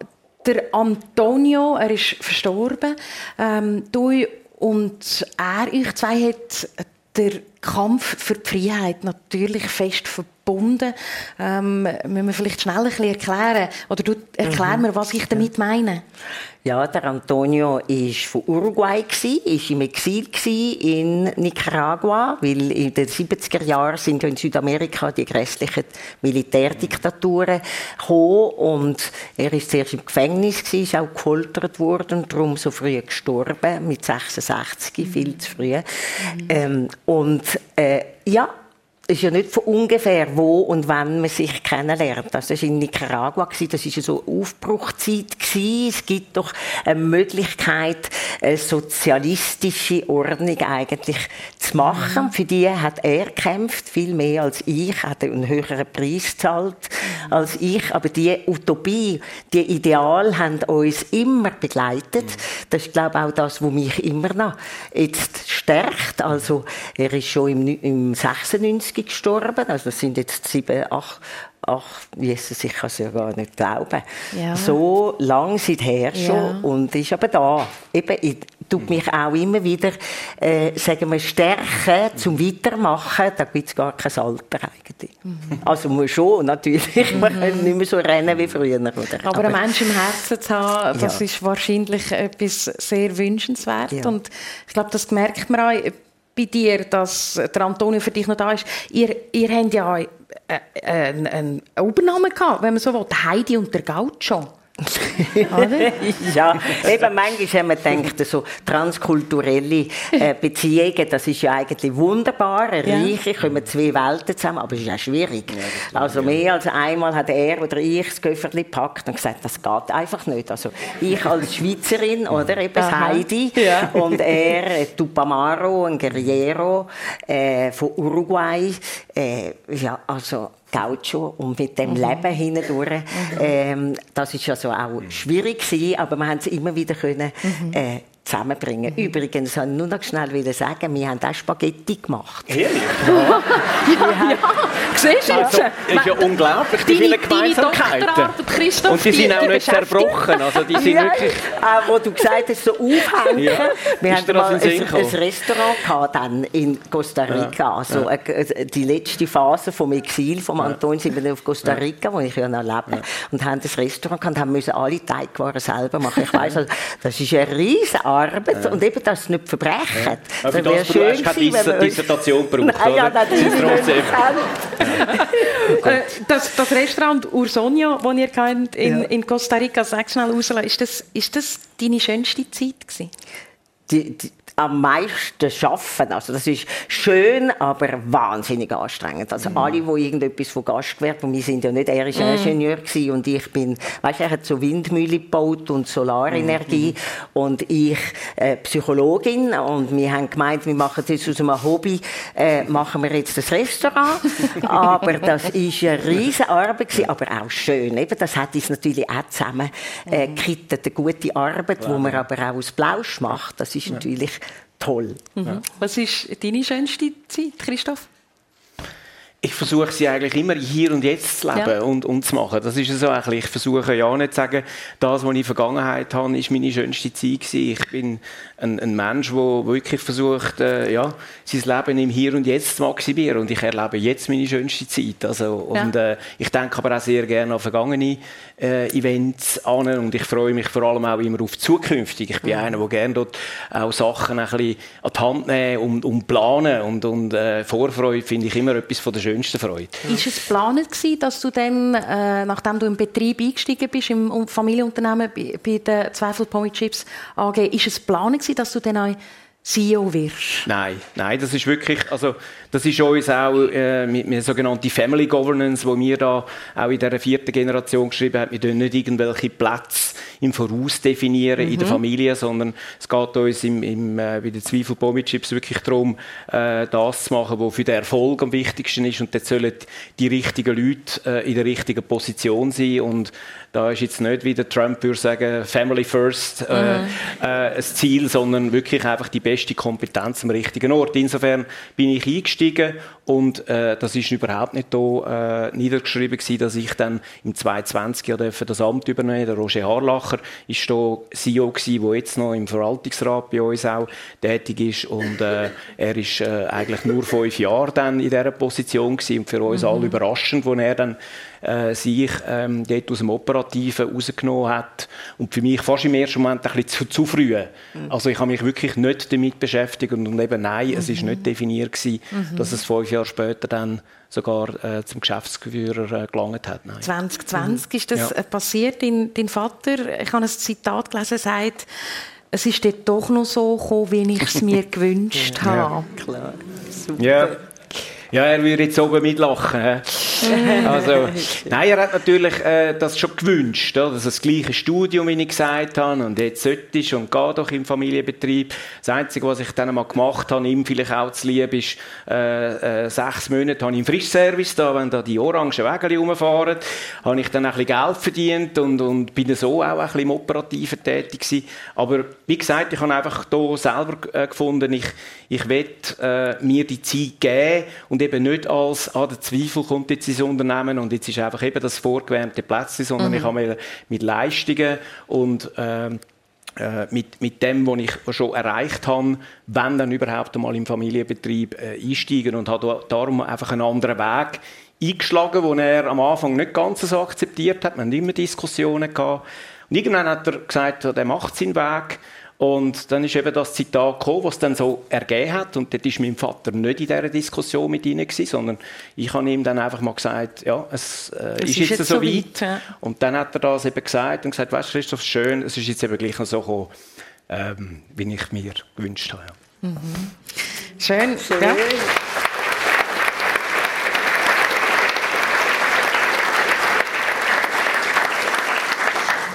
der Antonio, er ist verstorben. Ähm, du und er, euch zwei, hat der Kampf für die Freiheit natürlich fest verbunden. Ähm, müssen wir vielleicht schnell ein bisschen erklären? Oder du erklär mhm. mir, was ich damit meine. Ja, der Antonio ist von Uruguay gsi, ist im Exil in Nicaragua, weil in den 70er Jahren sind ja in Südamerika die grässlichen Militärdiktaturen gekommen und er ist zuerst im Gefängnis gsi, ist auch gefoltert worden darum so früh gestorben, mit 66, mhm. viel zu früh. Mhm. Ähm, und äh, ja, ist ja nicht von ungefähr, wo und wann man sich kennenlernt. Also das war in Nicaragua, das war so eine Aufbruchzeit. Es gibt doch eine Möglichkeit, eine sozialistische Ordnung eigentlich zu machen. Mhm. Für die hat er gekämpft, viel mehr als ich, hat einen höheren Preis gezahlt als ich. Aber die Utopie, die Ideal haben uns immer begleitet. Mhm. Das ist, glaube ich, auch das, was mich immer noch jetzt stärkt. Also, er ist schon im, im 96 gestorben. Also, das sind jetzt sieben, acht, ach, Jesus, ich kann es ja gar nicht glauben. Ja. So lang seither schon ja. und ist aber da. Eben, ich tut mich auch immer wieder, äh, sagen wir, stärken zum Weitermachen. Da gibt es gar kein Alter eigentlich. Mhm. Also muss schon, natürlich. Mhm. Man kann nicht mehr so rennen wie früher. Oder? Aber, aber einen Menschen im Herzen zu haben, das ja. ist wahrscheinlich etwas sehr wünschenswert. Und ich glaube, das merkt man auch bei dir, dass der Antonio für dich noch da ist. Ihr, ihr habt ja äh, äh, einen Übernahme gehabt, wenn man so will, Heidi und der Gaucho. <laughs> ja, eben manchmal haben wir gedacht, so transkulturelle äh, <laughs> Beziehungen, das ist ja eigentlich wunderbar, ja. reiche, kommen zwei Welten zusammen, aber es ist ja schwierig. Ja, also mehr als einmal hat er oder ich das Köfferchen gepackt und gesagt, das geht einfach nicht. Also ich als Schweizerin, <laughs> oder, eben Aha. Heidi, ja. und er, äh, Tupamaro, ein Guerriero äh, von Uruguay, äh, ja, also Gaucho und mit dem mhm. Leben hindurch. Mhm. Ähm, das ist also auch schwierig gewesen, aber wir haben es immer wieder können, mhm. äh, zusammenbringen. Mhm. Übrigens, ich nur noch schnell sagen, wir haben auch Spaghetti gemacht. Ehrlich? Ja. <laughs> ja, ja. Siehst du also, ist ja unglaublich, die vielen Gemeinsamkeiten. Und die sind auch nicht zerbrochen. Also die <laughs> sind ja, wirklich... Auch wo du gesagt hast, so aufhängen. Ja. Wir hatten mal ein, ein, Restaurant gehabt dann in Costa Rica. Ja. Also äh, die letzte Phase vom Exil von Anton sind wir auf Costa Rica, wo ich ja noch lebe. Und haben das Restaurant gehabt und haben müssen alle Teigwaren selber machen. Ich weiss, also, das ist eine riesige Arbeit ja. und eben das nicht verbrechen. Ja. Aber das wäre schön hast du keine Dissertation gebraucht, <laughs> nein, ja, nein, das, ist. Äh, <laughs> das, das Restaurant Ursonia, das ihr kennt in, in Costa Rica, sag schnell, Ursula, ist das, ist das deine schönste Zeit gewesen? Die, die, am meisten schaffen. Also das ist schön, aber wahnsinnig anstrengend. Also mhm. alle, die irgendetwas von Gastgewerbe, und wir sind ja nicht, er ist mhm. Ingenieur gewesen und ich bin, weißt, er hat so Windmühle gebaut und Solarenergie mhm. und ich äh, Psychologin und wir haben gemeint, wir machen jetzt aus einem Hobby, äh, machen wir jetzt das Restaurant. <laughs> aber das ist eine riesige Arbeit gewesen, aber auch schön. Eben, das hat uns natürlich auch zusammen äh, mhm. gekittet, eine gute Arbeit, ja. wo man aber auch aus Blausch macht. Das ist natürlich toll. Mhm. Was ist deine schönste Zeit, Christoph? Ich versuche sie eigentlich immer hier und jetzt zu leben ja. und, und zu machen. Das ist so eigentlich. Ich versuche ja nicht zu sagen, das, was ich in der Vergangenheit habe, ist meine schönste Zeit gewesen. Ich bin ein, ein Mensch, der wirklich versucht, äh, ja, sein Leben im Hier und Jetzt zu maximieren. Und ich erlebe jetzt meine schönste Zeit. Also, und ja. äh, ich denke aber auch sehr gerne an vergangene äh, Events an und ich freue mich vor allem auch immer auf zukünftig. Ich bin mhm. einer, der gerne dort auch Sachen ein bisschen an die Hand nehmen und, und planen und, und äh, Vorfreude finde ich immer etwas von der schönsten Freude. Ist es geplant dass du dann, äh, nachdem du im Betrieb eingestiegen bist, im Familienunternehmen bei, bei der Zweifel Pommy Chips AG, ist es geplant dass du dann auch CEO wirst? Nein, nein, das ist wirklich, also das ist uns auch äh, mit einer sogenannten Family Governance, wo wir da auch in der vierten Generation geschrieben haben, wir dürfen nicht irgendwelche Plätze im Voraus definieren mhm. in der mhm. Familie, sondern es geht uns im, im, äh, bei den Zweifel Chips wirklich darum, äh, das zu machen, was für den Erfolg am wichtigsten ist und dort sollen die richtigen Leute äh, in der richtigen Position sein und da ist jetzt nicht, wie der Trump würde sagen, Family First äh, mhm. äh, ein Ziel, sondern wirklich einfach die beste Kompetenz am richtigen Ort. Insofern bin ich eingestiegen und äh, das ist überhaupt nicht da äh, niedergeschrieben gewesen, dass ich dann im 2020 ja das Amt übernehmen Der Roger Harlacher ist da CEO gewesen, der jetzt noch im Verwaltungsrat bei uns auch tätig ist und äh, er ist äh, eigentlich nur fünf Jahre dann in dieser Position gewesen und für uns mhm. alle überraschend, wo er dann äh, sich ähm, dort aus dem Operativen rausgenommen hat. Und für mich fast im ersten Moment ein bisschen zu, zu früh. Mhm. Also ich habe mich wirklich nicht damit beschäftigt und eben nein, mhm. es ist nicht definiert gewesen, mhm. dass es fünf Jahre später dann sogar äh, zum Geschäftsführer äh, gelangt hat. Nein. 2020 ist das ja. Äh, passiert. Dein, dein Vater, ich habe ein Zitat gelesen, sagt, es ist dort doch noch so gekommen, wie ich es <laughs> mir gewünscht habe. Ja, klar. Super. Ja. Ja, er würde jetzt oben mitlachen. <laughs> also, nein, er hat natürlich äh, das schon gewünscht, oder? dass das gleiche Studium, wie ich gesagt habe, und jetzt sollte ich und gehe doch im Familienbetrieb. Das Einzige, was ich dann mal gemacht habe, ihm vielleicht auch zu lieb, ist, äh, äh, sechs Monate habe ich im Frischservice da, wenn da die orangen Wägel rumfahren, habe ich dann ein bisschen Geld verdient und, und bin so auch ein bisschen im Operativen tätig gewesen. Aber wie gesagt, ich habe einfach hier selber äh, gefunden, ich, ich will äh, mir die Zeit geben und eben nicht als, ah, der Zweifel kommt jetzt ins Unternehmen und jetzt ist einfach eben das vorgewärmte Plätzchen, sondern mhm. ich habe mit Leistungen und ähm, äh, mit, mit dem, was ich schon erreicht habe, wenn dann überhaupt einmal im Familienbetrieb äh, einsteigen und habe darum einfach einen anderen Weg eingeschlagen, den er am Anfang nicht ganz so akzeptiert hat. Wir haben immer Diskussionen gehabt. Und irgendwann hat er gesagt, er macht seinen Weg und dann ist eben das Zitat gekommen, was dann so ergeben hat. Und dort ist mein Vater nicht in dieser Diskussion mit ihnen gewesen, sondern ich habe ihm dann einfach mal gesagt, ja, es, äh, es ist, ist, jetzt, so weit. weit ja. Und dann hat er das eben gesagt und gesagt, weißt du, Christoph, schön, es ist jetzt eben gleich noch so gekommen, ähm, wie ich mir gewünscht habe. Mhm. Schön. schön. Ja.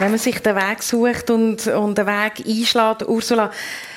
Wenn man sich den Weg sucht und, und den Weg einschlägt, Ursula,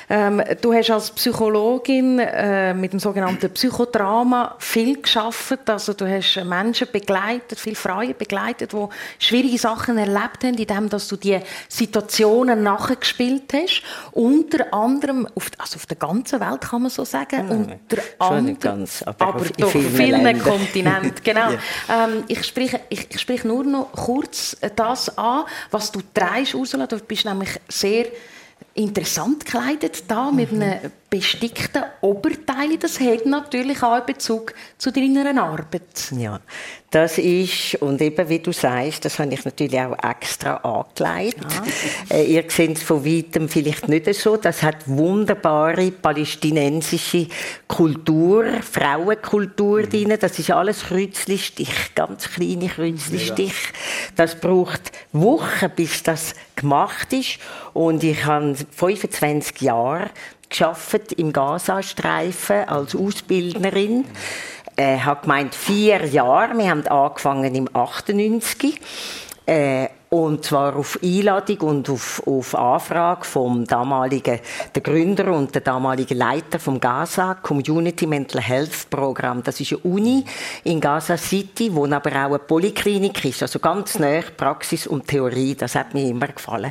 ähm, du hast als Psychologin äh, mit dem sogenannten Psychodrama viel geschafft. Also du hast Menschen begleitet, viele Frauen begleitet, die schwierige Sachen erlebt haben, indem dass du die Situationen nachgespielt hast. Unter anderem auf, also auf der ganzen Welt kann man so sagen. Nein, unter anderem, ganz, aber, aber doch vielen, vielen Kontinenten. Genau. <laughs> ja. ähm, ich spreche ich, ich spreche nur noch kurz das an, was du treibst, Ursula. Du bist nämlich sehr interessant gekleidet da mit mhm. einem bestickten Oberteil. Das hat natürlich auch einen Bezug zu deiner Arbeit. Ja, das ist, und eben wie du sagst, das habe ich natürlich auch extra angelegt. Ja. Äh, ihr seht es von weitem vielleicht nicht so. Das hat wunderbare palästinensische Kultur, Frauenkultur mhm. drin. Das ist alles Kreuzlistich, ganz kleine Kreuzlistich. Das braucht Wochen, bis das gemacht ist. Und ich habe 25 Jahre geschafft im Gazastreifen als Ausbildnerin. Äh, habe gemeint vier Jahre. Wir haben angefangen im 98. Äh, und zwar auf Einladung und auf, auf Anfrage vom damaligen der Gründer und der damalige Leiter vom Gaza Community Mental Health Programm. Das ist eine Uni in Gaza City, wo aber auch eine Poliklinik ist, also ganz nah Praxis und Theorie. Das hat mir immer gefallen.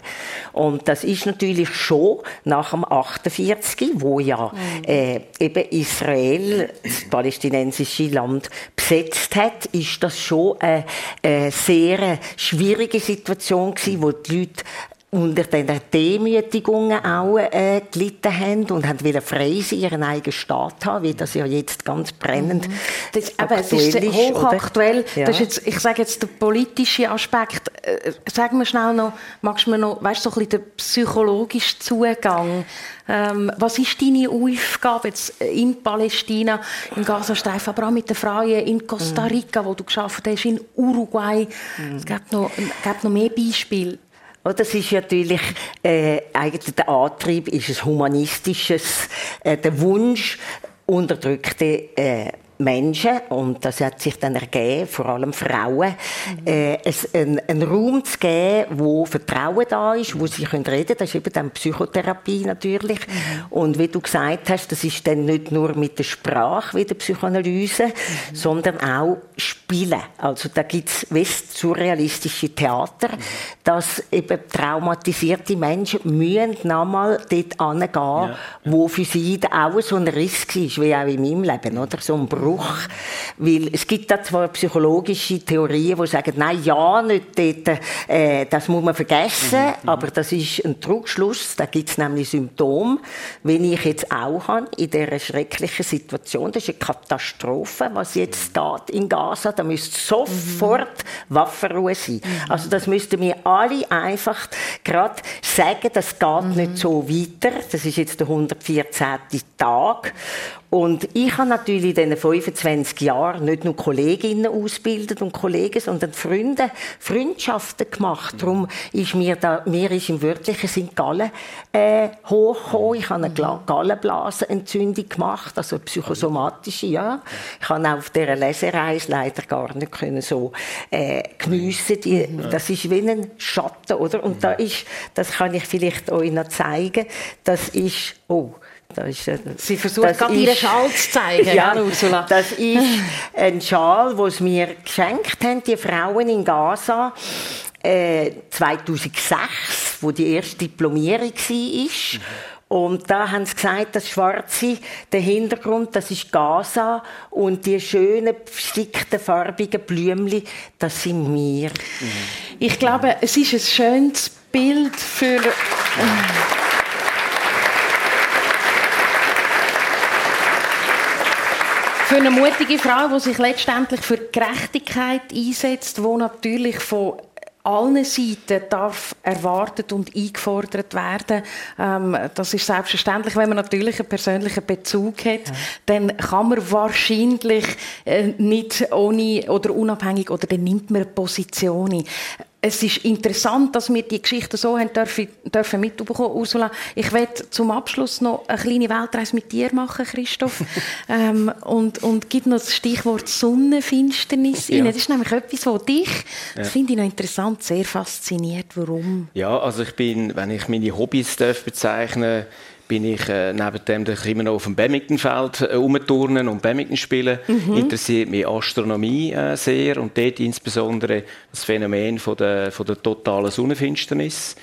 Und das ist natürlich schon nach dem 48, wo ja mhm. äh, eben Israel das palästinensische Land besetzt hat, ist das schon eine, eine sehr schwierige Situation Situation wo die Leute unter den Demütigungen auch äh, gelitten haben und haben wollen frei sein, ihren eigenen Staat haben, wie das ja jetzt ganz brennend mhm. das, aber es ist hochaktuell. Ja. Das ist jetzt, ich sage jetzt der politische Aspekt. Äh, sag mir schnell noch, magst du mir noch, weißt du, so ein bisschen den psychologischen Zugang? Ähm, was ist deine Aufgabe jetzt in Palästina, im Gazastreifen, aber auch mit den Frauen in Costa mhm. Rica, wo du geschafft hast, in Uruguay? Mhm. Es gibt noch, gibt noch mehr Beispiele. Das ist natürlich äh, eigentlich der Antrieb, ist es humanistisches, äh, der Wunsch unterdrückte äh, Menschen, und das hat sich dann ergeben, vor allem Frauen, mhm. äh, es, einen, einen Raum zu geben, wo Vertrauen da ist, wo sie können reden Das ist eben dann Psychotherapie natürlich. Mhm. Und wie du gesagt hast, das ist dann nicht nur mit der Sprache wie der Psychoanalyse, mhm. sondern auch Spielen. Also da gibt es surrealistische Theater, dass eben traumatisierte Menschen müssen nochmal dort hingehen, ja. wo für sie auch so ein Riss war, wie auch in meinem Leben, oder? So ein Bruch. Weil es gibt da zwar psychologische Theorien, die sagen, nein, ja, nicht dort, äh, das muss man vergessen, mhm, mhm. aber das ist ein Trugschluss, da gibt es nämlich Symptome, wenn ich jetzt auch habe, in dieser schrecklichen Situation, das ist eine Katastrophe, was jetzt da in Gaza, da müsste sofort Waffenruhe sein. Mhm. Also das müssten wir alle einfach gerade sagen, das geht mhm. nicht so weiter, das ist jetzt der 114. Tag und ich habe natürlich in diesen 25 Jahren nicht nur Kolleginnen ausgebildet und Kollegen, sondern Freunde, Freundschaften gemacht. Darum ist mir da, mir ist im wörtlichen Sinn Gallen äh, hochgekommen. Ich habe eine Gallenblasenentzündung gemacht, also psychosomatische, ja. Ich habe auf dieser Lesereise leider gar nicht können so äh, geniessen. Die, das ist wie ein Schatten, oder? Und da ist, das kann ich vielleicht euch noch zeigen, das ist, oh, ist, Sie versucht gerade ihren Schal zu zeigen, <laughs> ja, Ursula. Das ist ein Schal, den mir geschenkt haben, die Frauen in Gaza. Äh, 2006, wo die erste Diplomierung war. Mhm. Und da haben sie gesagt, das Schwarze, der Hintergrund, das ist Gaza und die schönen, bestickten, farbigen Blümchen, das sind wir. Mhm. Ich glaube, es ist ein schönes Bild für... Für eine mutige Frau, die sich letztendlich für Gerechtigkeit einsetzt, wo natürlich von allen Seiten darf erwartet und eingefordert werden. Ähm, das ist selbstverständlich, wenn man natürlich einen persönlichen Bezug hat, ja. dann kann man wahrscheinlich äh, nicht ohne oder unabhängig oder dann nimmt man eine Position ein es ist interessant, dass wir die Geschichte so haben dürfen, dürfen mitbekommen, Ursula. Ich werde zum Abschluss noch eine kleine Weltreise mit dir machen, Christoph. <laughs> ähm, und, und gibt noch das Stichwort Sonnenfinsternis ja. rein. Das ist nämlich etwas, was dich, ja. das finde ich noch interessant, sehr fasziniert. Warum? Ja, also ich bin, wenn ich meine Hobbys darf bezeichnen bin ich äh, neben dem, dass ich immer noch auf dem Badmintonfeld äh, umturnen und Badminton spielen, mhm. interessiert mich Astronomie äh, sehr und dort insbesondere das Phänomen von der, von der totalen Sonnenfinsternis.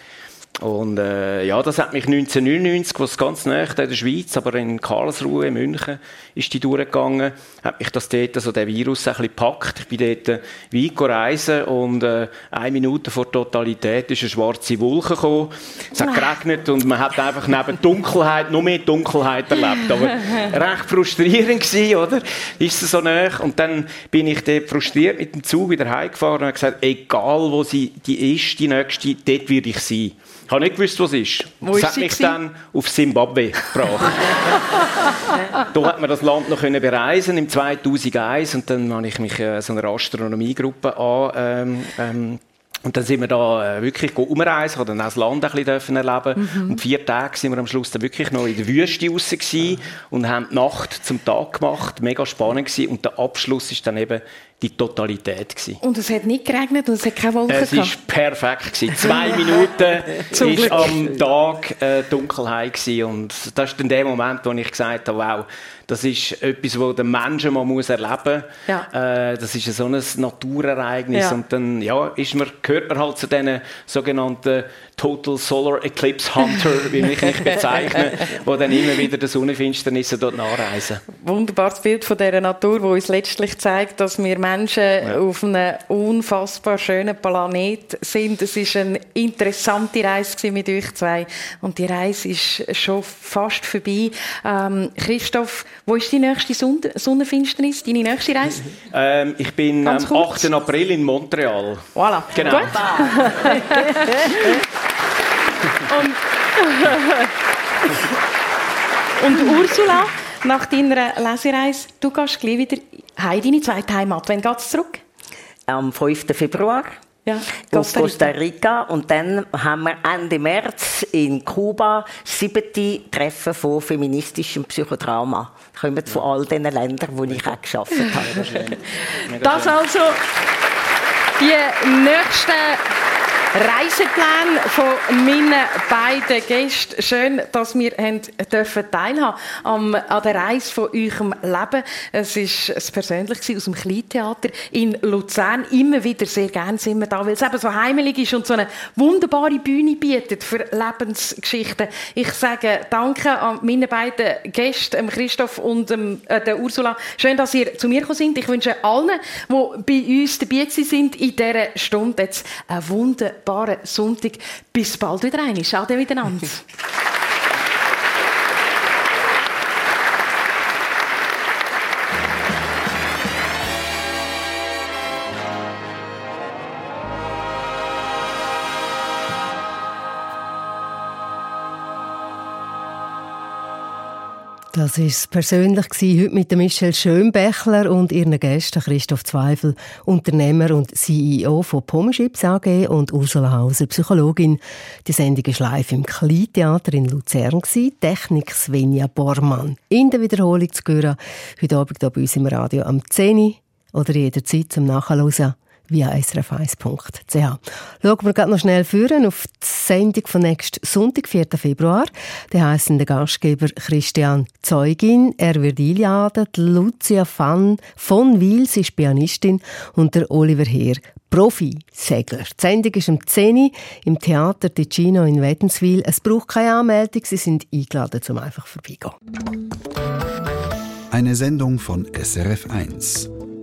Und äh, ja, das hat mich 1999, was ganz nah in der Schweiz, aber in Karlsruhe, in München, ist die durchgegangen, hat mich das dort, also der Virus ein bisschen gepackt. Ich bin dort äh, weit reisen und äh, eine Minute vor Totalität ist eine schwarze Wolke gekommen. Es hat geregnet und man hat einfach neben Dunkelheit noch mehr Dunkelheit erlebt. Aber recht frustrierend gewesen, oder? Ist es so nah? Und dann bin ich dort frustriert mit dem Zug wieder heimgefahren und habe gesagt, egal wo sie die ist, die nächste, dort werde ich sein. Ich habe nicht gewusst, was es ist. Wo das hat mich gewesen? dann auf Zimbabwe gebracht. <laughs> da hat man das Land noch können bereisen im 2001 und dann habe ich mich äh, so einer Astronomiegruppe an ähm, ähm, und dann sind wir da äh, wirklich umreisen, haben dann auch das Land ein bisschen erleben mhm. Und vier Tage sind wir am Schluss dann wirklich noch in der Wüste raus gewesen und haben die Nacht zum Tag gemacht. Mega spannend gewesen. Und der Abschluss ist dann eben die Totalität. Gewesen. Und es hat nicht geregnet und es hat keine Wolken Es war perfekt. Gewesen. Zwei <laughs> Minuten <laughs> war am Tag äh, Dunkelheit gewesen. und das ist dann der Moment, wo ich gesagt habe, wow, das ist etwas, was der Mensch mal muss erleben muss. Ja. Äh, das ist so ein Naturereignis. Ja. Und dann ja, ist man, gehört man halt zu diesen sogenannten Total Solar Eclipse Hunter, wie ich mich bezeichne, die <laughs> dann immer wieder der Sonnenfinsternis dort nachreisen. Wunderbares Bild von dieser Natur, wo uns letztlich zeigt, dass wir Menschen ja. auf einem unfassbar schönen Planet sind. Es war eine interessante Reise mit euch zwei und die Reise ist schon fast vorbei. Ähm, Christoph, wo ist die nächste Sonnenfinsternis, deine nächste Reise? Ähm, ich bin am 8. April in Montreal. Voilà. Genau. Und, <laughs> und Ursula, nach deiner Lesereise, du gehst gleich wieder heim, deine zweite Heimat. Wann geht es zurück? Am 5. Februar. Ja, Costa Rica. Costa Rica. Und dann haben wir Ende März in Kuba siebte Treffen von feministischem Psychodrama. Kommen von all den Ländern, wo ich auch geschafft habe. Das also die nächsten Reiseplan von meinen beiden Gästen. Schön, dass wir dürfen teilhaben an der Reise von eurem Leben. Es war persönlich aus dem Kleintheater in Luzern. Immer wieder sehr gerne sind wir da, weil es eben so heimelig ist und so eine wunderbare Bühne bietet für Lebensgeschichten. Ich sage Danke an meine beiden Gäste, Christoph und äh, der Ursula. Schön, dass ihr zu mir gekommen sind. Ich wünsche allen, die bei uns dabei sind in dieser Stunde jetzt eine wunderbare wunderbaren Sonntag. Bis bald wieder einmal. Schade miteinander. <laughs> Das war persönlich heute mit Michelle Schönbächler und ihren Gästen Christoph Zweifel, Unternehmer und CEO von Pommerschips AG und Ursula Hauser, Psychologin. Die Sendung war live im Kleintheater in Luzern. Technik Svenja Bormann. In der Wiederholung zu hören, heute Abend hier bei uns im Radio am 10 oder jederzeit zum Nachhören via srf1.ch. Schauen wir gerade noch schnell führen auf die Sendung von nächsten Sonntag, 4. Februar. Der heisst der Gastgeber Christian Zeugin. Er wird einladen. Lucia van, von Wiels ist Pianistin und der Oliver Heer Profi-Segler. Die Sendung ist um 10 Uhr im Theater Ticino in Wädenswil. Es braucht keine Anmeldung, Sie sind eingeladen, um einfach vorbeigehen. Eine Sendung von SRF1.